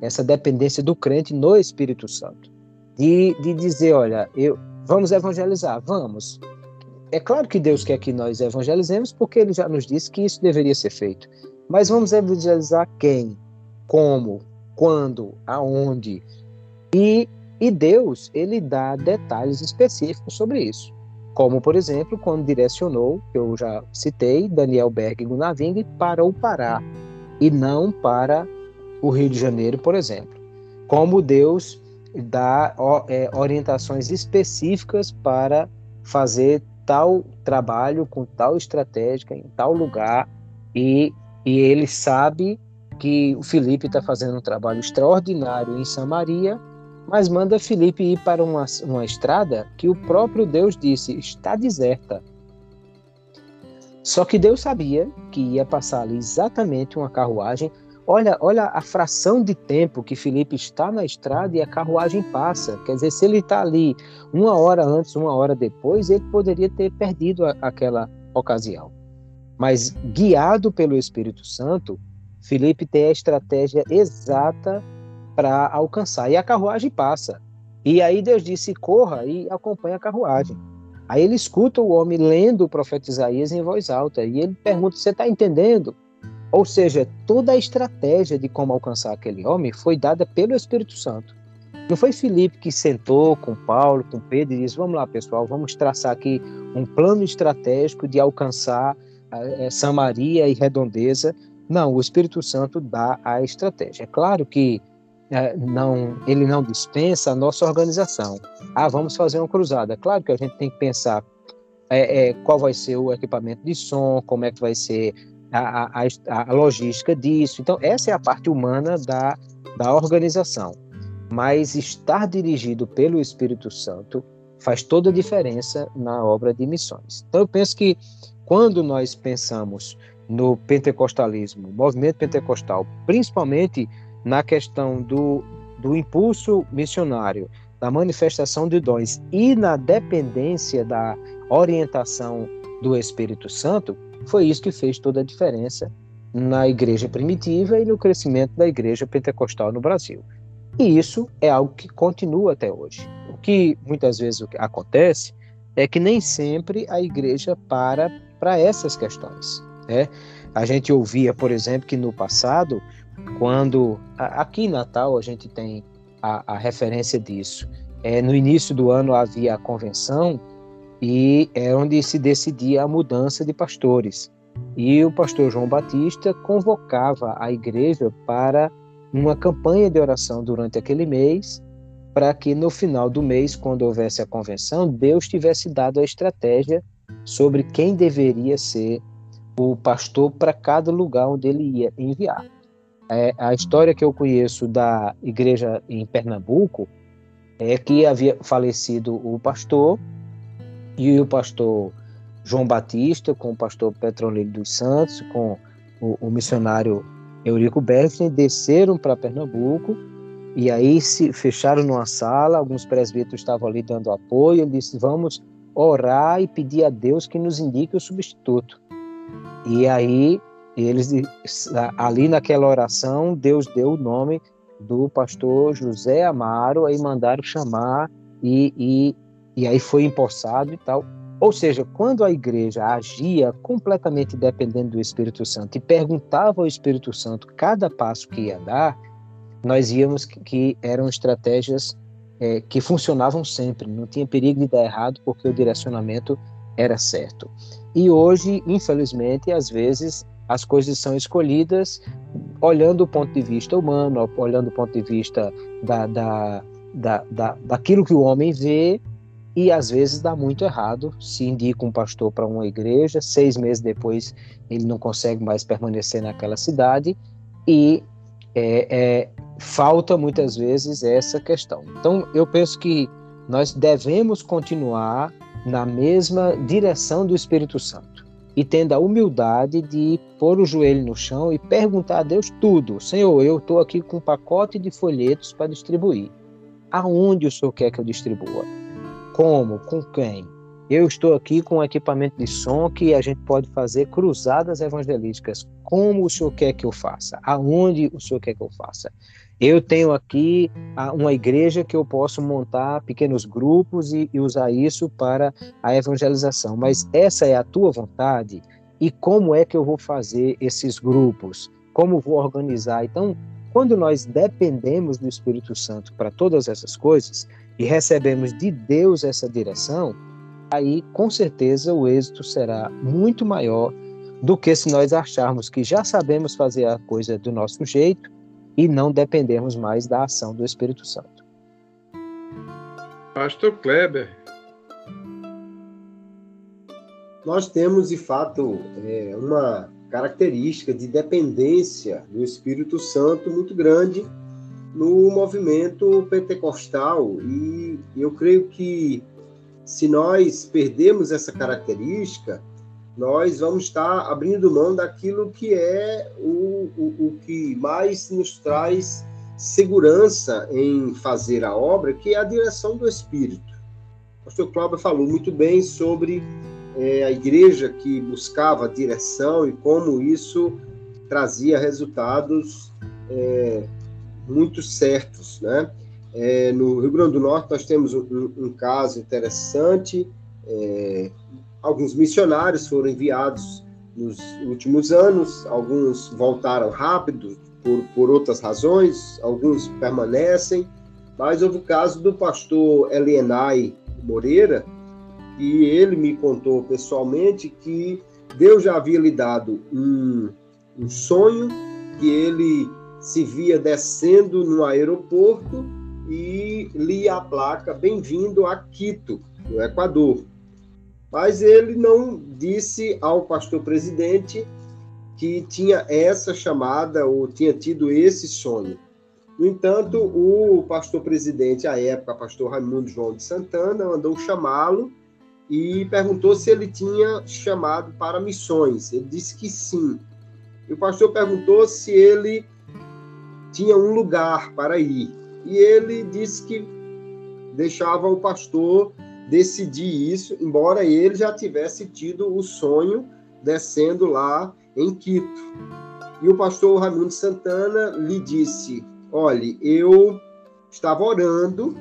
essa dependência do crente no Espírito Santo. De, de dizer, olha, eu, vamos evangelizar, vamos, é claro que Deus quer que nós evangelizemos, porque ele já nos disse que isso deveria ser feito. Mas vamos evangelizar quem? Como? Quando? Aonde? E, e Deus, ele dá detalhes específicos sobre isso. Como, por exemplo, quando direcionou, que eu já citei, Daniel Berg Gunaving para o Pará e não para o Rio de Janeiro, por exemplo. Como Deus dá é, orientações específicas para fazer tal trabalho, com tal estratégia, em tal lugar, e, e ele sabe que o Felipe está fazendo um trabalho extraordinário em Samaria, mas manda Felipe ir para uma, uma estrada que o próprio Deus disse está deserta. Só que Deus sabia que ia passar ali exatamente uma carruagem Olha, olha a fração de tempo que Felipe está na estrada e a carruagem passa. Quer dizer, se ele está ali uma hora antes, uma hora depois, ele poderia ter perdido a, aquela ocasião. Mas guiado pelo Espírito Santo, Felipe tem a estratégia exata para alcançar. E a carruagem passa. E aí Deus disse: corra e acompanhe a carruagem. Aí ele escuta o homem lendo o profeta Isaías em voz alta. E ele pergunta: Você está entendendo? Ou seja, toda a estratégia de como alcançar aquele homem foi dada pelo Espírito Santo. Não foi Felipe que sentou com Paulo, com Pedro e disse: Vamos lá, pessoal, vamos traçar aqui um plano estratégico de alcançar é, Samaria e redondeza. Não, o Espírito Santo dá a estratégia. É claro que é, não, ele não dispensa a nossa organização. Ah, vamos fazer uma cruzada. Claro que a gente tem que pensar é, é, qual vai ser o equipamento de som, como é que vai ser a, a, a, logística disso. Então, essa é a parte humana da, da organização. Mas estar dirigido pelo Espírito Santo faz toda a diferença na obra de missões. Então, eu penso que quando nós pensamos no pentecostalismo, movimento pentecostal, principalmente na questão do, do impulso missionário, da manifestação de dons e na dependência da orientação do Espírito Santo, foi isso que fez toda a diferença na igreja primitiva e no crescimento da igreja pentecostal no Brasil. E isso é algo que continua até hoje. O que muitas vezes acontece é que nem sempre a igreja para para essas questões. Né? A gente ouvia, por exemplo, que no passado, quando aqui em Natal a gente tem a, a referência disso. É, no início do ano havia a convenção e é onde se decidia a mudança de pastores. E o pastor João Batista convocava a igreja para uma campanha de oração durante aquele mês, para que no final do mês, quando houvesse a convenção, Deus tivesse dado a estratégia sobre quem deveria ser o pastor para cada lugar onde ele ia enviar. É, a história que eu conheço da igreja em Pernambuco é que havia falecido o pastor e o pastor João Batista, com o pastor Petronilho dos Santos, com o, o missionário Eurico Bergson, desceram para Pernambuco e aí se fecharam numa sala, alguns presbíteros estavam ali dando apoio, ele disse, vamos orar e pedir a Deus que nos indique o substituto. E aí eles ali naquela oração, Deus deu o nome do pastor José Amaro, aí mandaram chamar e, e, e aí foi empossado e tal. Ou seja, quando a igreja agia completamente dependendo do Espírito Santo e perguntava ao Espírito Santo cada passo que ia dar, nós íamos que, que eram estratégias é, que funcionavam sempre, não tinha perigo de dar errado porque o direcionamento era certo. E hoje, infelizmente, às vezes as coisas são escolhidas olhando o ponto de vista humano, olhando o ponto de vista da, da, da, da, daquilo que o homem vê, e às vezes dá muito errado. Se indica um pastor para uma igreja, seis meses depois ele não consegue mais permanecer naquela cidade, e é, é, falta muitas vezes essa questão. Então, eu penso que nós devemos continuar na mesma direção do Espírito Santo e tendo a humildade de pôr o joelho no chão e perguntar a Deus tudo. Senhor, eu estou aqui com um pacote de folhetos para distribuir. Aonde o Senhor quer que eu distribua? Como? Com quem? Eu estou aqui com um equipamento de som que a gente pode fazer cruzadas evangelísticas. Como o Senhor quer que eu faça? Aonde o Senhor quer que eu faça? Eu tenho aqui uma igreja que eu posso montar pequenos grupos e, e usar isso para a evangelização, mas essa é a tua vontade? E como é que eu vou fazer esses grupos? Como vou organizar? Então, quando nós dependemos do Espírito Santo para todas essas coisas e recebemos de Deus essa direção, aí com certeza o êxito será muito maior do que se nós acharmos que já sabemos fazer a coisa do nosso jeito e não dependermos mais da ação do Espírito Santo. Pastor Kleber. Nós temos, de fato, é, uma característica de dependência do Espírito Santo muito grande no movimento pentecostal e eu creio que se nós perdemos essa característica, nós vamos estar abrindo mão daquilo que é o, o, o que mais nos traz segurança em fazer a obra, que é a direção do Espírito. O pastor Cláudio falou muito bem sobre é, a igreja que buscava direção e como isso trazia resultados é, muito certos, né? É, no Rio Grande do Norte, nós temos um, um caso interessante. É, alguns missionários foram enviados nos últimos anos, alguns voltaram rápido por, por outras razões, alguns permanecem, mas houve o caso do pastor Elienay Moreira, e ele me contou pessoalmente que Deus já havia lhe dado um, um sonho que ele se via descendo no aeroporto e lia a placa Bem-vindo a Quito, no Equador. Mas ele não disse ao pastor presidente que tinha essa chamada ou tinha tido esse sonho. No entanto, o pastor presidente, à época, pastor Raimundo João de Santana, mandou chamá-lo e perguntou se ele tinha chamado para missões. Ele disse que sim. E o pastor perguntou se ele tinha um lugar para ir. E ele disse que deixava o pastor decidir isso, embora ele já tivesse tido o sonho descendo lá em Quito. E o pastor Raimundo Santana lhe disse: Olhe, eu estava orando,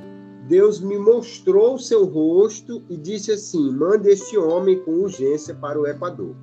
Deus me mostrou o seu rosto e disse assim: mande este homem com urgência para o Equador.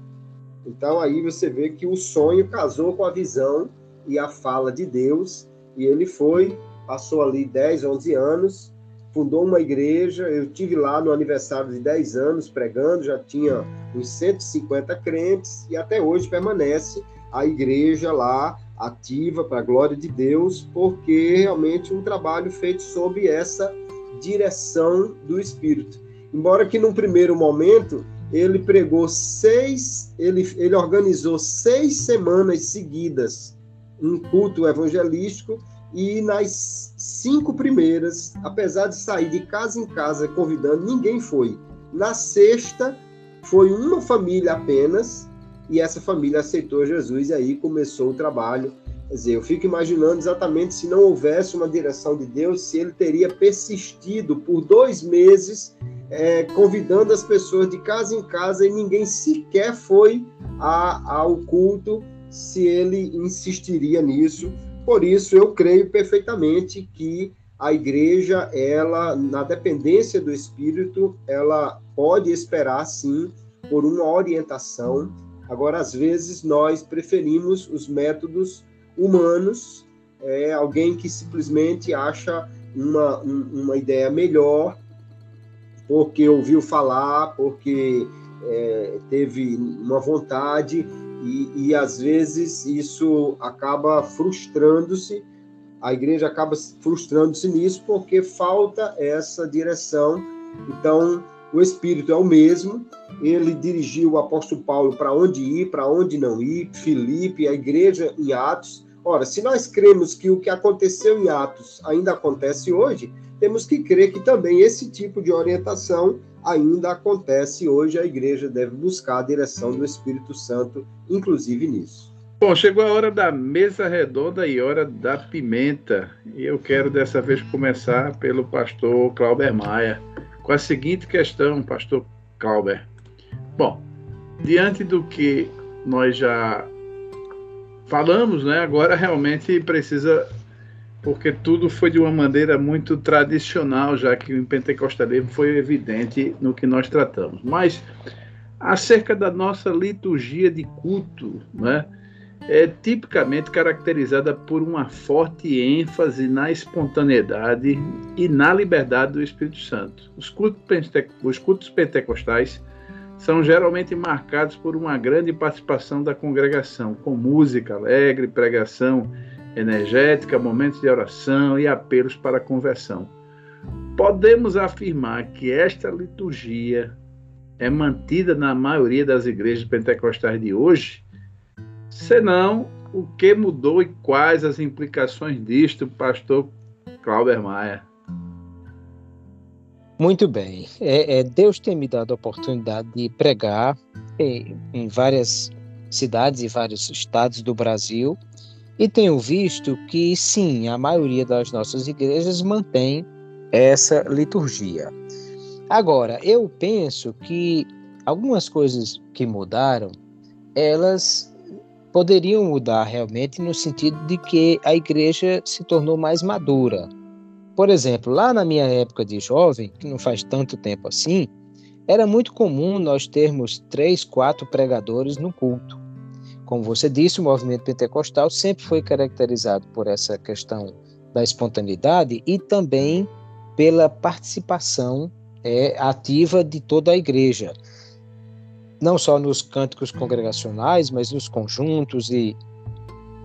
Então aí você vê que o sonho casou com a visão e a fala de Deus, e ele foi, passou ali 10, 11 anos, fundou uma igreja. Eu tive lá no aniversário de 10 anos pregando, já tinha uns 150 crentes e até hoje permanece a igreja lá ativa para a glória de Deus, porque realmente um trabalho feito sob essa direção do Espírito. Embora que num primeiro momento ele pregou seis, ele, ele organizou seis semanas seguidas um culto evangelístico e nas cinco primeiras, apesar de sair de casa em casa convidando, ninguém foi. Na sexta, foi uma família apenas, e essa família aceitou Jesus, e aí começou o trabalho. Quer dizer, eu fico imaginando exatamente se não houvesse uma direção de Deus, se ele teria persistido por dois meses, é, convidando as pessoas de casa em casa, e ninguém sequer foi a, ao culto, se ele insistiria nisso. Por isso, eu creio perfeitamente que a igreja, ela, na dependência do Espírito, ela pode esperar, sim, por uma orientação. Agora, às vezes, nós preferimos os métodos humanos, é, alguém que simplesmente acha uma, uma ideia melhor, porque ouviu falar, porque é, teve uma vontade, e, e às vezes isso acaba frustrando-se, a igreja acaba frustrando-se nisso porque falta essa direção. Então, o Espírito é o mesmo, ele dirigiu o apóstolo Paulo para onde ir, para onde não ir, Filipe, a igreja em Atos. Ora, se nós cremos que o que aconteceu em Atos ainda acontece hoje, temos que crer que também esse tipo de orientação ainda acontece hoje. A igreja deve buscar a direção do Espírito Santo, inclusive nisso. Bom, chegou a hora da mesa redonda e hora da pimenta. E eu quero dessa vez começar pelo pastor Clauber Maia, com a seguinte questão, pastor Clauber. Bom, diante do que nós já falamos, né, agora realmente precisa porque tudo foi de uma maneira muito tradicional, já que o pentecostalismo foi evidente no que nós tratamos. Mas acerca da nossa liturgia de culto, né, é tipicamente caracterizada por uma forte ênfase na espontaneidade e na liberdade do Espírito Santo. Os cultos, os cultos pentecostais são geralmente marcados por uma grande participação da congregação, com música alegre, pregação energética, momentos de oração e apelos para conversão. Podemos afirmar que esta liturgia é mantida na maioria das igrejas pentecostais de hoje? Senão, o que mudou e quais as implicações disto, pastor Clauber Maia? Muito bem. É, é, Deus tem me dado a oportunidade de pregar em, em várias cidades e vários estados do Brasil e tenho visto que, sim, a maioria das nossas igrejas mantém essa liturgia. Agora, eu penso que algumas coisas que mudaram, elas poderiam mudar realmente no sentido de que a igreja se tornou mais madura. Por exemplo, lá na minha época de jovem, que não faz tanto tempo assim, era muito comum nós termos três, quatro pregadores no culto. Como você disse, o movimento pentecostal sempre foi caracterizado por essa questão da espontaneidade e também pela participação é, ativa de toda a igreja, não só nos cânticos congregacionais, mas nos conjuntos e,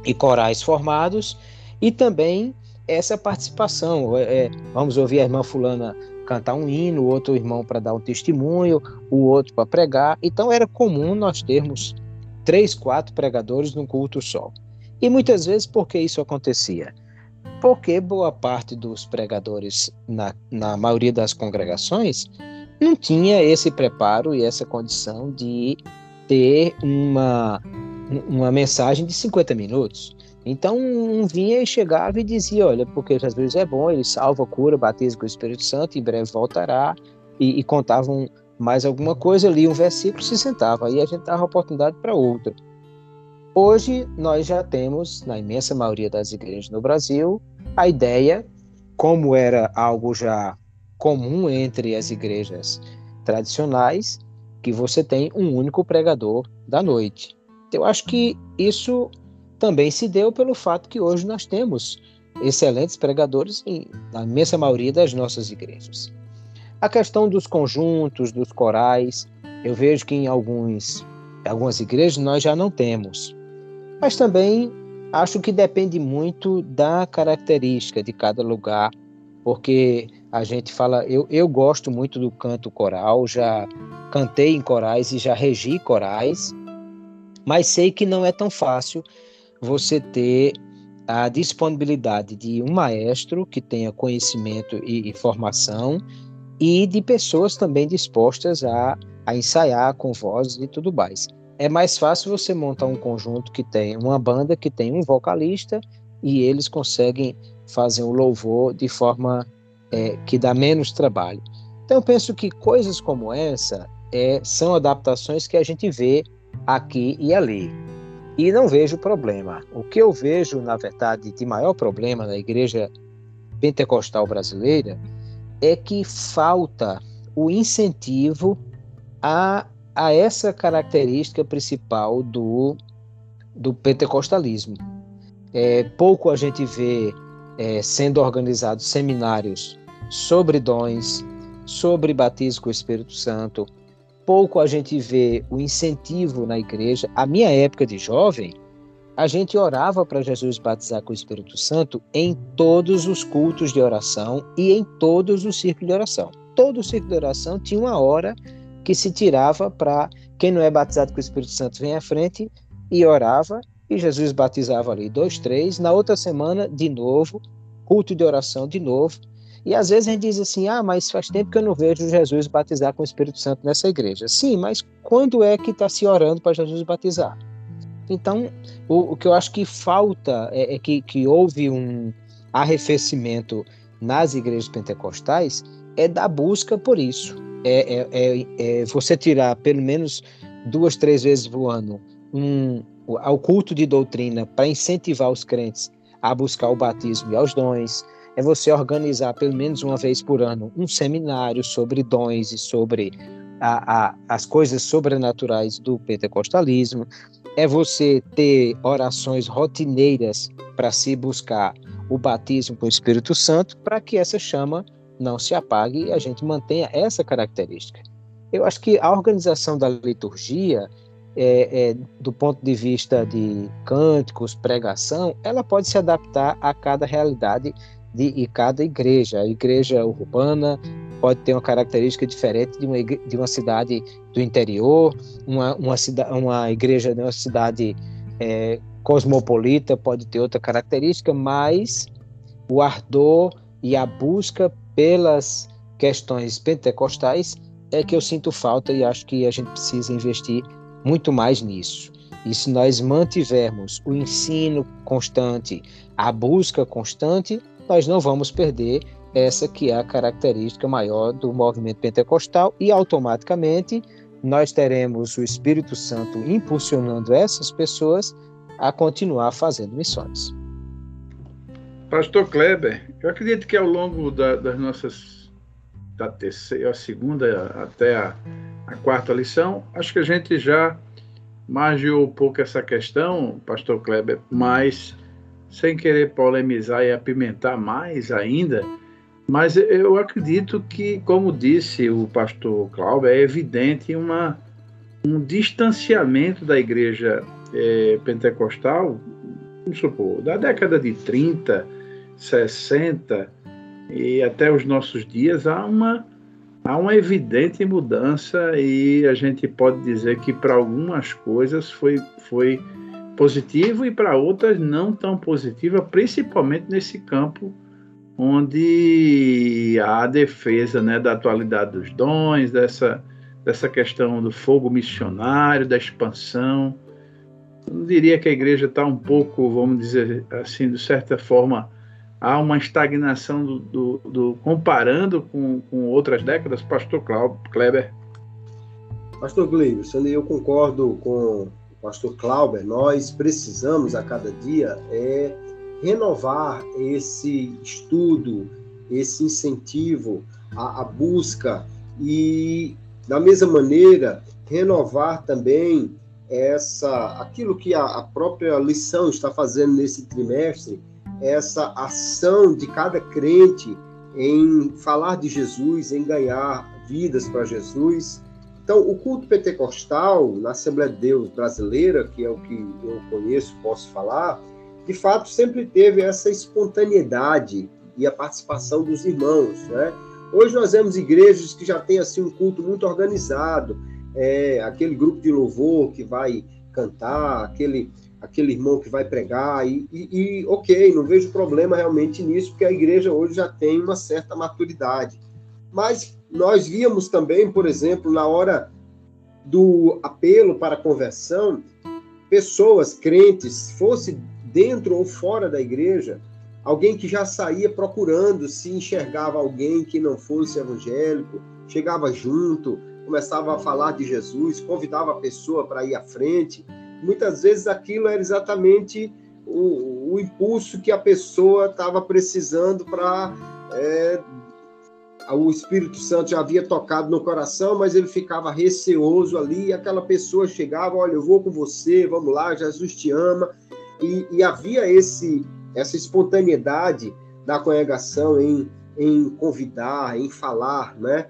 e corais formados, e também essa participação. É, é vamos ouvir a irmã Fulana cantar um hino, o outro irmão para dar um testemunho, o outro para pregar. Então era comum nós termos três, quatro pregadores num culto só. E muitas vezes por que isso acontecia? Porque boa parte dos pregadores, na, na maioria das congregações, não tinha esse preparo e essa condição de ter uma, uma mensagem de 50 minutos. Então, um vinha e chegava e dizia: Olha, porque Jesus é bom, ele salva, cura, batiza com o Espírito Santo, em breve voltará. E, e contavam mais alguma coisa, lia um versículo, se sentava. Aí a gente dava oportunidade para outro. Hoje, nós já temos, na imensa maioria das igrejas no Brasil, a ideia, como era algo já comum entre as igrejas tradicionais, que você tem um único pregador da noite. Eu acho que isso também se deu pelo fato que hoje nós temos excelentes pregadores em, na imensa maioria das nossas igrejas. A questão dos conjuntos, dos corais, eu vejo que em alguns, algumas igrejas nós já não temos. Mas também acho que depende muito da característica de cada lugar, porque a gente fala, eu, eu gosto muito do canto coral, já cantei em corais e já regi corais, mas sei que não é tão fácil você ter a disponibilidade de um maestro que tenha conhecimento e, e formação e de pessoas também dispostas a, a ensaiar com vozes e tudo mais. É mais fácil você montar um conjunto que tem uma banda que tem um vocalista e eles conseguem fazer um louvor de forma é, que dá menos trabalho. Então eu penso que coisas como essa é, são adaptações que a gente vê aqui e ali. E não vejo problema. O que eu vejo, na verdade, de maior problema na igreja pentecostal brasileira é que falta o incentivo a, a essa característica principal do, do pentecostalismo. É, pouco a gente vê é, sendo organizados seminários sobre dons, sobre batismo com o Espírito Santo, pouco a gente vê o incentivo na igreja. A minha época de jovem, a gente orava para Jesus batizar com o Espírito Santo em todos os cultos de oração e em todos os círculos de oração. Todo o círculo de oração tinha uma hora que se tirava para quem não é batizado com o Espírito Santo vem à frente e orava e Jesus batizava ali dois, três. Na outra semana, de novo, culto de oração de novo. E às vezes a gente diz assim: ah, mas faz tempo que eu não vejo Jesus batizar com o Espírito Santo nessa igreja. Sim, mas quando é que está se orando para Jesus batizar? Então, o, o, que eu acho que falta é, é que, que houve um arrefecimento nas igrejas pentecostais é da busca por isso. É, é, é, é você tirar pelo menos duas, três vezes por ano um, ao culto de doutrina para incentivar os crentes a buscar o batismo e aos dons, é você organizar pelo menos uma vez por ano um seminário sobre dons e sobre a, a, as coisas sobrenaturais do pentecostalismo, é você ter orações rotineiras para se buscar o batismo com o Espírito Santo, para que essa chama não se apague e a gente mantenha essa característica. Eu acho que a organização da liturgia, é, é, do ponto de vista de cânticos, pregação, ela pode se adaptar a cada realidade de, cada igreja. A igreja urbana pode ter uma característica diferente de uma, de uma cidade do interior, uma, uma, cida, uma igreja de uma cidade é, cosmopolita pode ter outra característica, mas o ardor e a busca pelas questões pentecostais é que eu sinto falta e acho que a gente precisa investir muito mais nisso. E se nós mantivermos o ensino constante, a busca constante, nós não vamos perder essa que é a característica maior do movimento pentecostal e automaticamente nós teremos o Espírito Santo impulsionando essas pessoas a continuar fazendo missões. Pastor Kleber, eu acredito que ao longo da, das nossas da terceira, a segunda até a, a quarta lição, acho que a gente já margeou um pouco essa questão, pastor Kleber, mas sem querer polemizar e apimentar mais ainda, mas eu acredito que, como disse o pastor Cláudio, é evidente uma, um distanciamento da igreja é, pentecostal, vamos supor, da década de 30, 60 e até os nossos dias, há uma, há uma evidente mudança e a gente pode dizer que para algumas coisas foi, foi positivo e para outras não tão positiva, principalmente nesse campo onde há a defesa né, da atualidade dos dons, dessa, dessa questão do fogo missionário, da expansão. Eu não diria que a igreja está um pouco, vamos dizer assim, de certa forma, há uma estagnação do, do, do comparando com, com outras décadas, pastor Kleber? Pastor Gleison, eu concordo com o pastor Clauber, nós precisamos a cada dia é renovar esse estudo, esse incentivo à, à busca e, da mesma maneira, renovar também essa aquilo que a, a própria lição está fazendo nesse trimestre, essa ação de cada crente em falar de Jesus, em ganhar vidas para Jesus. Então, o culto pentecostal na Assembleia de Deus brasileira, que é o que eu conheço, posso falar, de fato sempre teve essa espontaneidade e a participação dos irmãos, né? Hoje nós vemos igrejas que já têm assim um culto muito organizado, é, aquele grupo de louvor que vai cantar, aquele aquele irmão que vai pregar, e, e, e, ok, não vejo problema realmente nisso, porque a igreja hoje já tem uma certa maturidade. Mas nós víamos também, por exemplo, na hora do apelo para conversão, pessoas crentes, fosse dentro ou fora da igreja, alguém que já saía procurando se enxergava alguém que não fosse evangélico, chegava junto, começava a falar de Jesus, convidava a pessoa para ir à frente muitas vezes aquilo era exatamente o, o impulso que a pessoa estava precisando para. É, o Espírito Santo já havia tocado no coração, mas ele ficava receoso ali, e aquela pessoa chegava, olha, eu vou com você, vamos lá, Jesus te ama, e, e havia esse essa espontaneidade da congregação em, em convidar, em falar, né?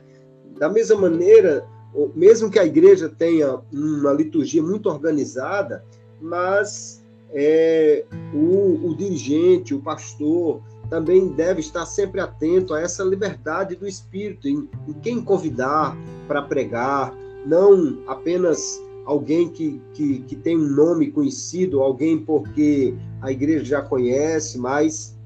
Da mesma maneira, mesmo que a igreja tenha uma liturgia muito organizada, mas é, o, o, dirigente, o pastor, também deve estar sempre atento a essa liberdade do Espírito, em, em quem convidar para pregar, não apenas alguém que, que, que tem um nome conhecido, alguém porque a igreja já conhece, mas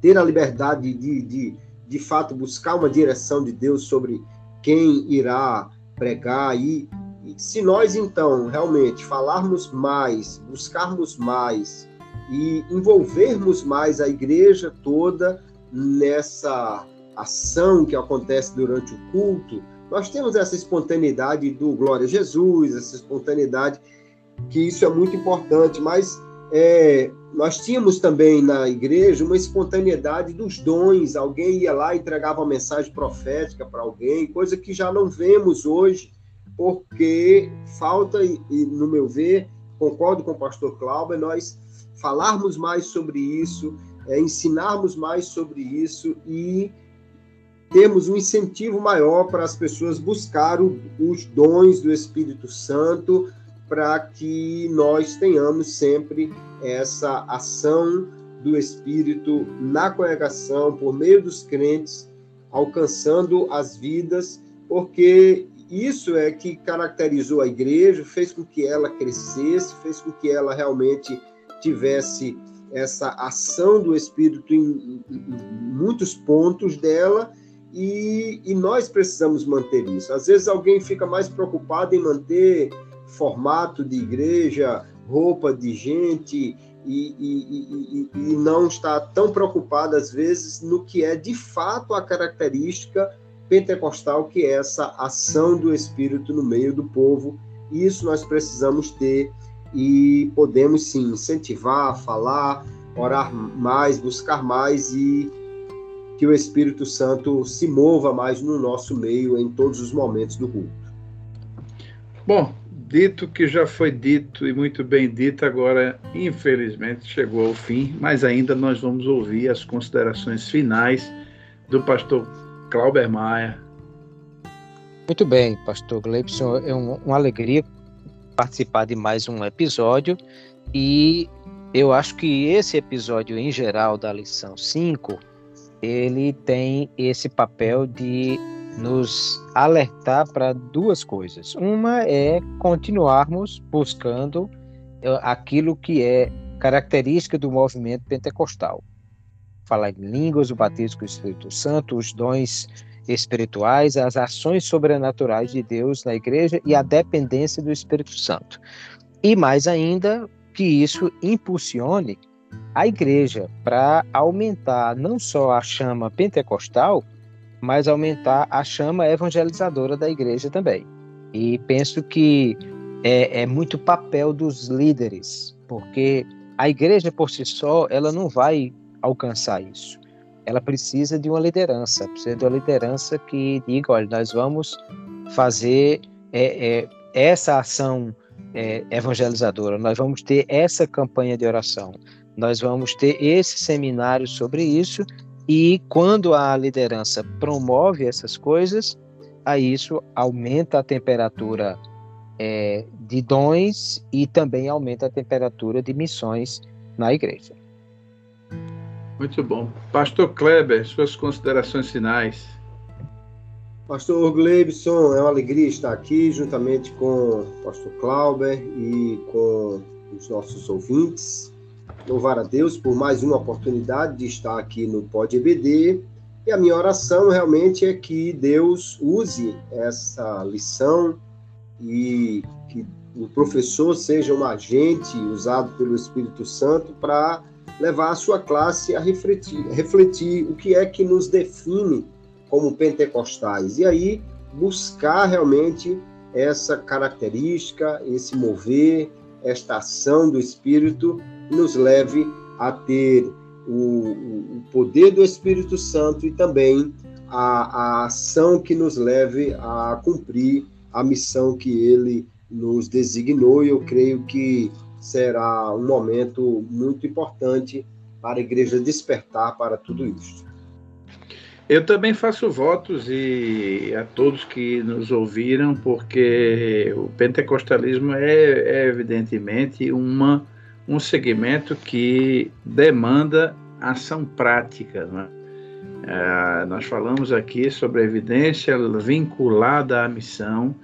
ter a liberdade de, de, de fato, buscar uma direção de Deus sobre quem irá pregar e, e se nós então realmente falarmos mais, buscarmos mais e envolvermos mais a igreja toda nessa ação que acontece durante o culto, nós temos essa espontaneidade do Glória a Jesus, essa espontaneidade que isso é muito importante, mas é, nós tínhamos também na igreja uma espontaneidade dos dons. Alguém ia lá e entregava uma mensagem profética para alguém, coisa que já não vemos hoje, porque falta, e no meu ver, concordo com o pastor Cláudio, nós falarmos mais sobre isso, é, ensinarmos mais sobre isso e termos um incentivo maior para as pessoas buscar o, os dons do Espírito Santo para que nós tenhamos sempre essa ação do Espírito na congregação, por meio dos crentes, alcançando as vidas, porque isso é que caracterizou a igreja, fez com que ela crescesse, fez com que ela realmente tivesse essa ação do Espírito em, em muitos pontos dela, e, e, nós precisamos manter isso. Às vezes alguém fica mais preocupado em manter formato de igreja, roupa de gente, e, e, e, não está tão preocupado, às vezes, no que é de fato a característica pentecostal, que é essa ação do Espírito no meio do povo. Isso nós precisamos ter e podemos sim incentivar, falar, orar mais, buscar mais e que o Espírito Santo se mova mais no nosso meio em todos os momentos do culto. Bom, dito que já foi dito e muito bem dito, agora infelizmente chegou ao fim, mas ainda nós vamos ouvir as considerações finais do pastor Clauber Maia. Muito bem, pastor Gleibson, é um, uma alegria participar de mais um episódio e eu acho que esse episódio em geral da lição 5, ele tem esse papel de nos alertar para duas coisas. Uma é continuarmos buscando eh, aquilo que é característica do movimento pentecostal. Falar em línguas, o batismo com o Espírito Santo, os dons espirituais, as ações sobrenaturais de Deus na igreja e a dependência do Espírito Santo. E mais ainda, que isso impulsione a igreja para aumentar não só a chama pentecostal, mas aumentar a chama evangelizadora da igreja também. E penso que é, é muito papel dos líderes, porque a igreja por si só ela não vai alcançar isso ela precisa de uma liderança, precisa de uma liderança que diga, olha, nós vamos fazer é, é, essa ação é, evangelizadora, nós vamos ter essa campanha de oração, nós vamos ter esse seminário sobre isso, e quando a liderança promove essas coisas, a isso aumenta a temperatura é, de dons e também aumenta a temperatura de missões na igreja. Muito bom. Pastor Kleber, suas considerações finais. Pastor Gleibson, é uma alegria estar aqui juntamente com o pastor Clauber e com os nossos ouvintes. Louvar a Deus por mais uma oportunidade de estar aqui no Pod EBD. E a minha oração realmente é que Deus use essa lição e que o professor seja um agente usado pelo Espírito Santo para levar a sua classe a refletir, refletir o que é que nos define como pentecostais. E aí buscar realmente essa característica, esse mover, esta ação do Espírito nos leve a ter o, o poder do Espírito Santo e também a, a ação que nos leve a cumprir a missão que ele nos designou. E eu creio que será um momento muito importante para a igreja despertar para tudo isso. Eu também faço votos e a todos que nos ouviram, porque o pentecostalismo é, é evidentemente uma, um segmento que demanda ação prática. Né? É, nós falamos aqui sobre a evidência vinculada à missão,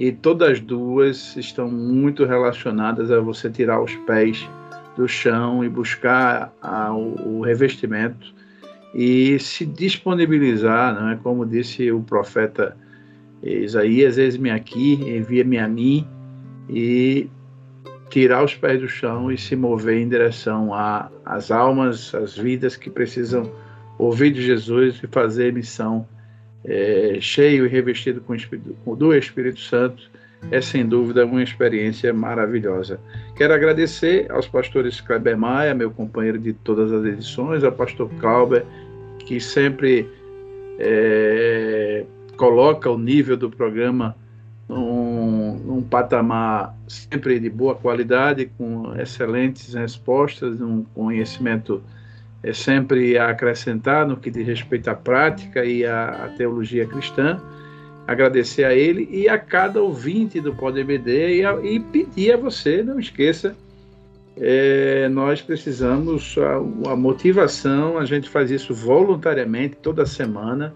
e todas duas estão muito relacionadas a você tirar os pés do chão e buscar a, o, o, revestimento e se disponibilizar, não é como disse o profeta Isaías, eis-me aqui, envia-me a mim e tirar os pés do chão e se mover em direção às almas, às vidas que precisam ouvir de Jesus e fazer missão é, cheio e revestido com, com, do Espírito Santo, é sem dúvida uma experiência maravilhosa. Quero agradecer aos pastores Kleber Maia, meu companheiro de todas as edições, ao pastor Clauber, que sempre é, coloca o nível do programa num, patamar sempre de boa qualidade, com excelentes respostas, um conhecimento é sempre a acrescentar no que diz respeito à prática e à, à teologia cristã. Agradecer a ele e a cada ouvinte do PodBD e, e pedir a você, não esqueça, é, nós precisamos a, a, motivação, a gente faz isso voluntariamente toda semana,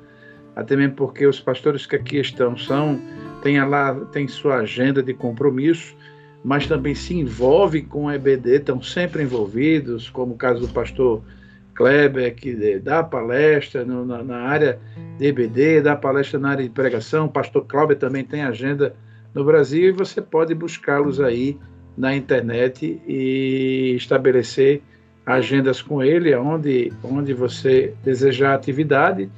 até mesmo porque os pastores que aqui estão são têm lá tem sua agenda de compromisso, mas também se envolvem com o EBD, estão sempre envolvidos, como o caso do pastor Kleber, que dá palestra no, na, na, área de EBD, dá palestra na área de pregação, o pastor Kleber também tem agenda no Brasil e você pode buscá-los aí na internet e estabelecer agendas com ele, onde, onde você desejar atividade.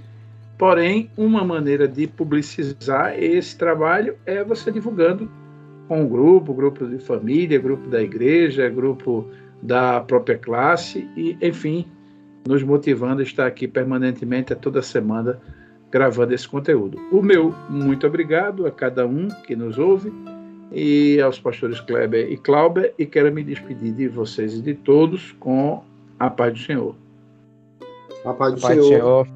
Porém, uma maneira de publicizar esse trabalho é você divulgando com o grupo, grupo de família, grupo da igreja, grupo da própria classe e, enfim, nos motivando a estar aqui permanentemente, a toda semana, gravando esse conteúdo. O meu muito obrigado a cada um que nos ouve e aos pastores Kleber e Clauber, e quero me despedir de vocês e de todos com a paz do Senhor. A paz do, a paz Senhor. do Senhor.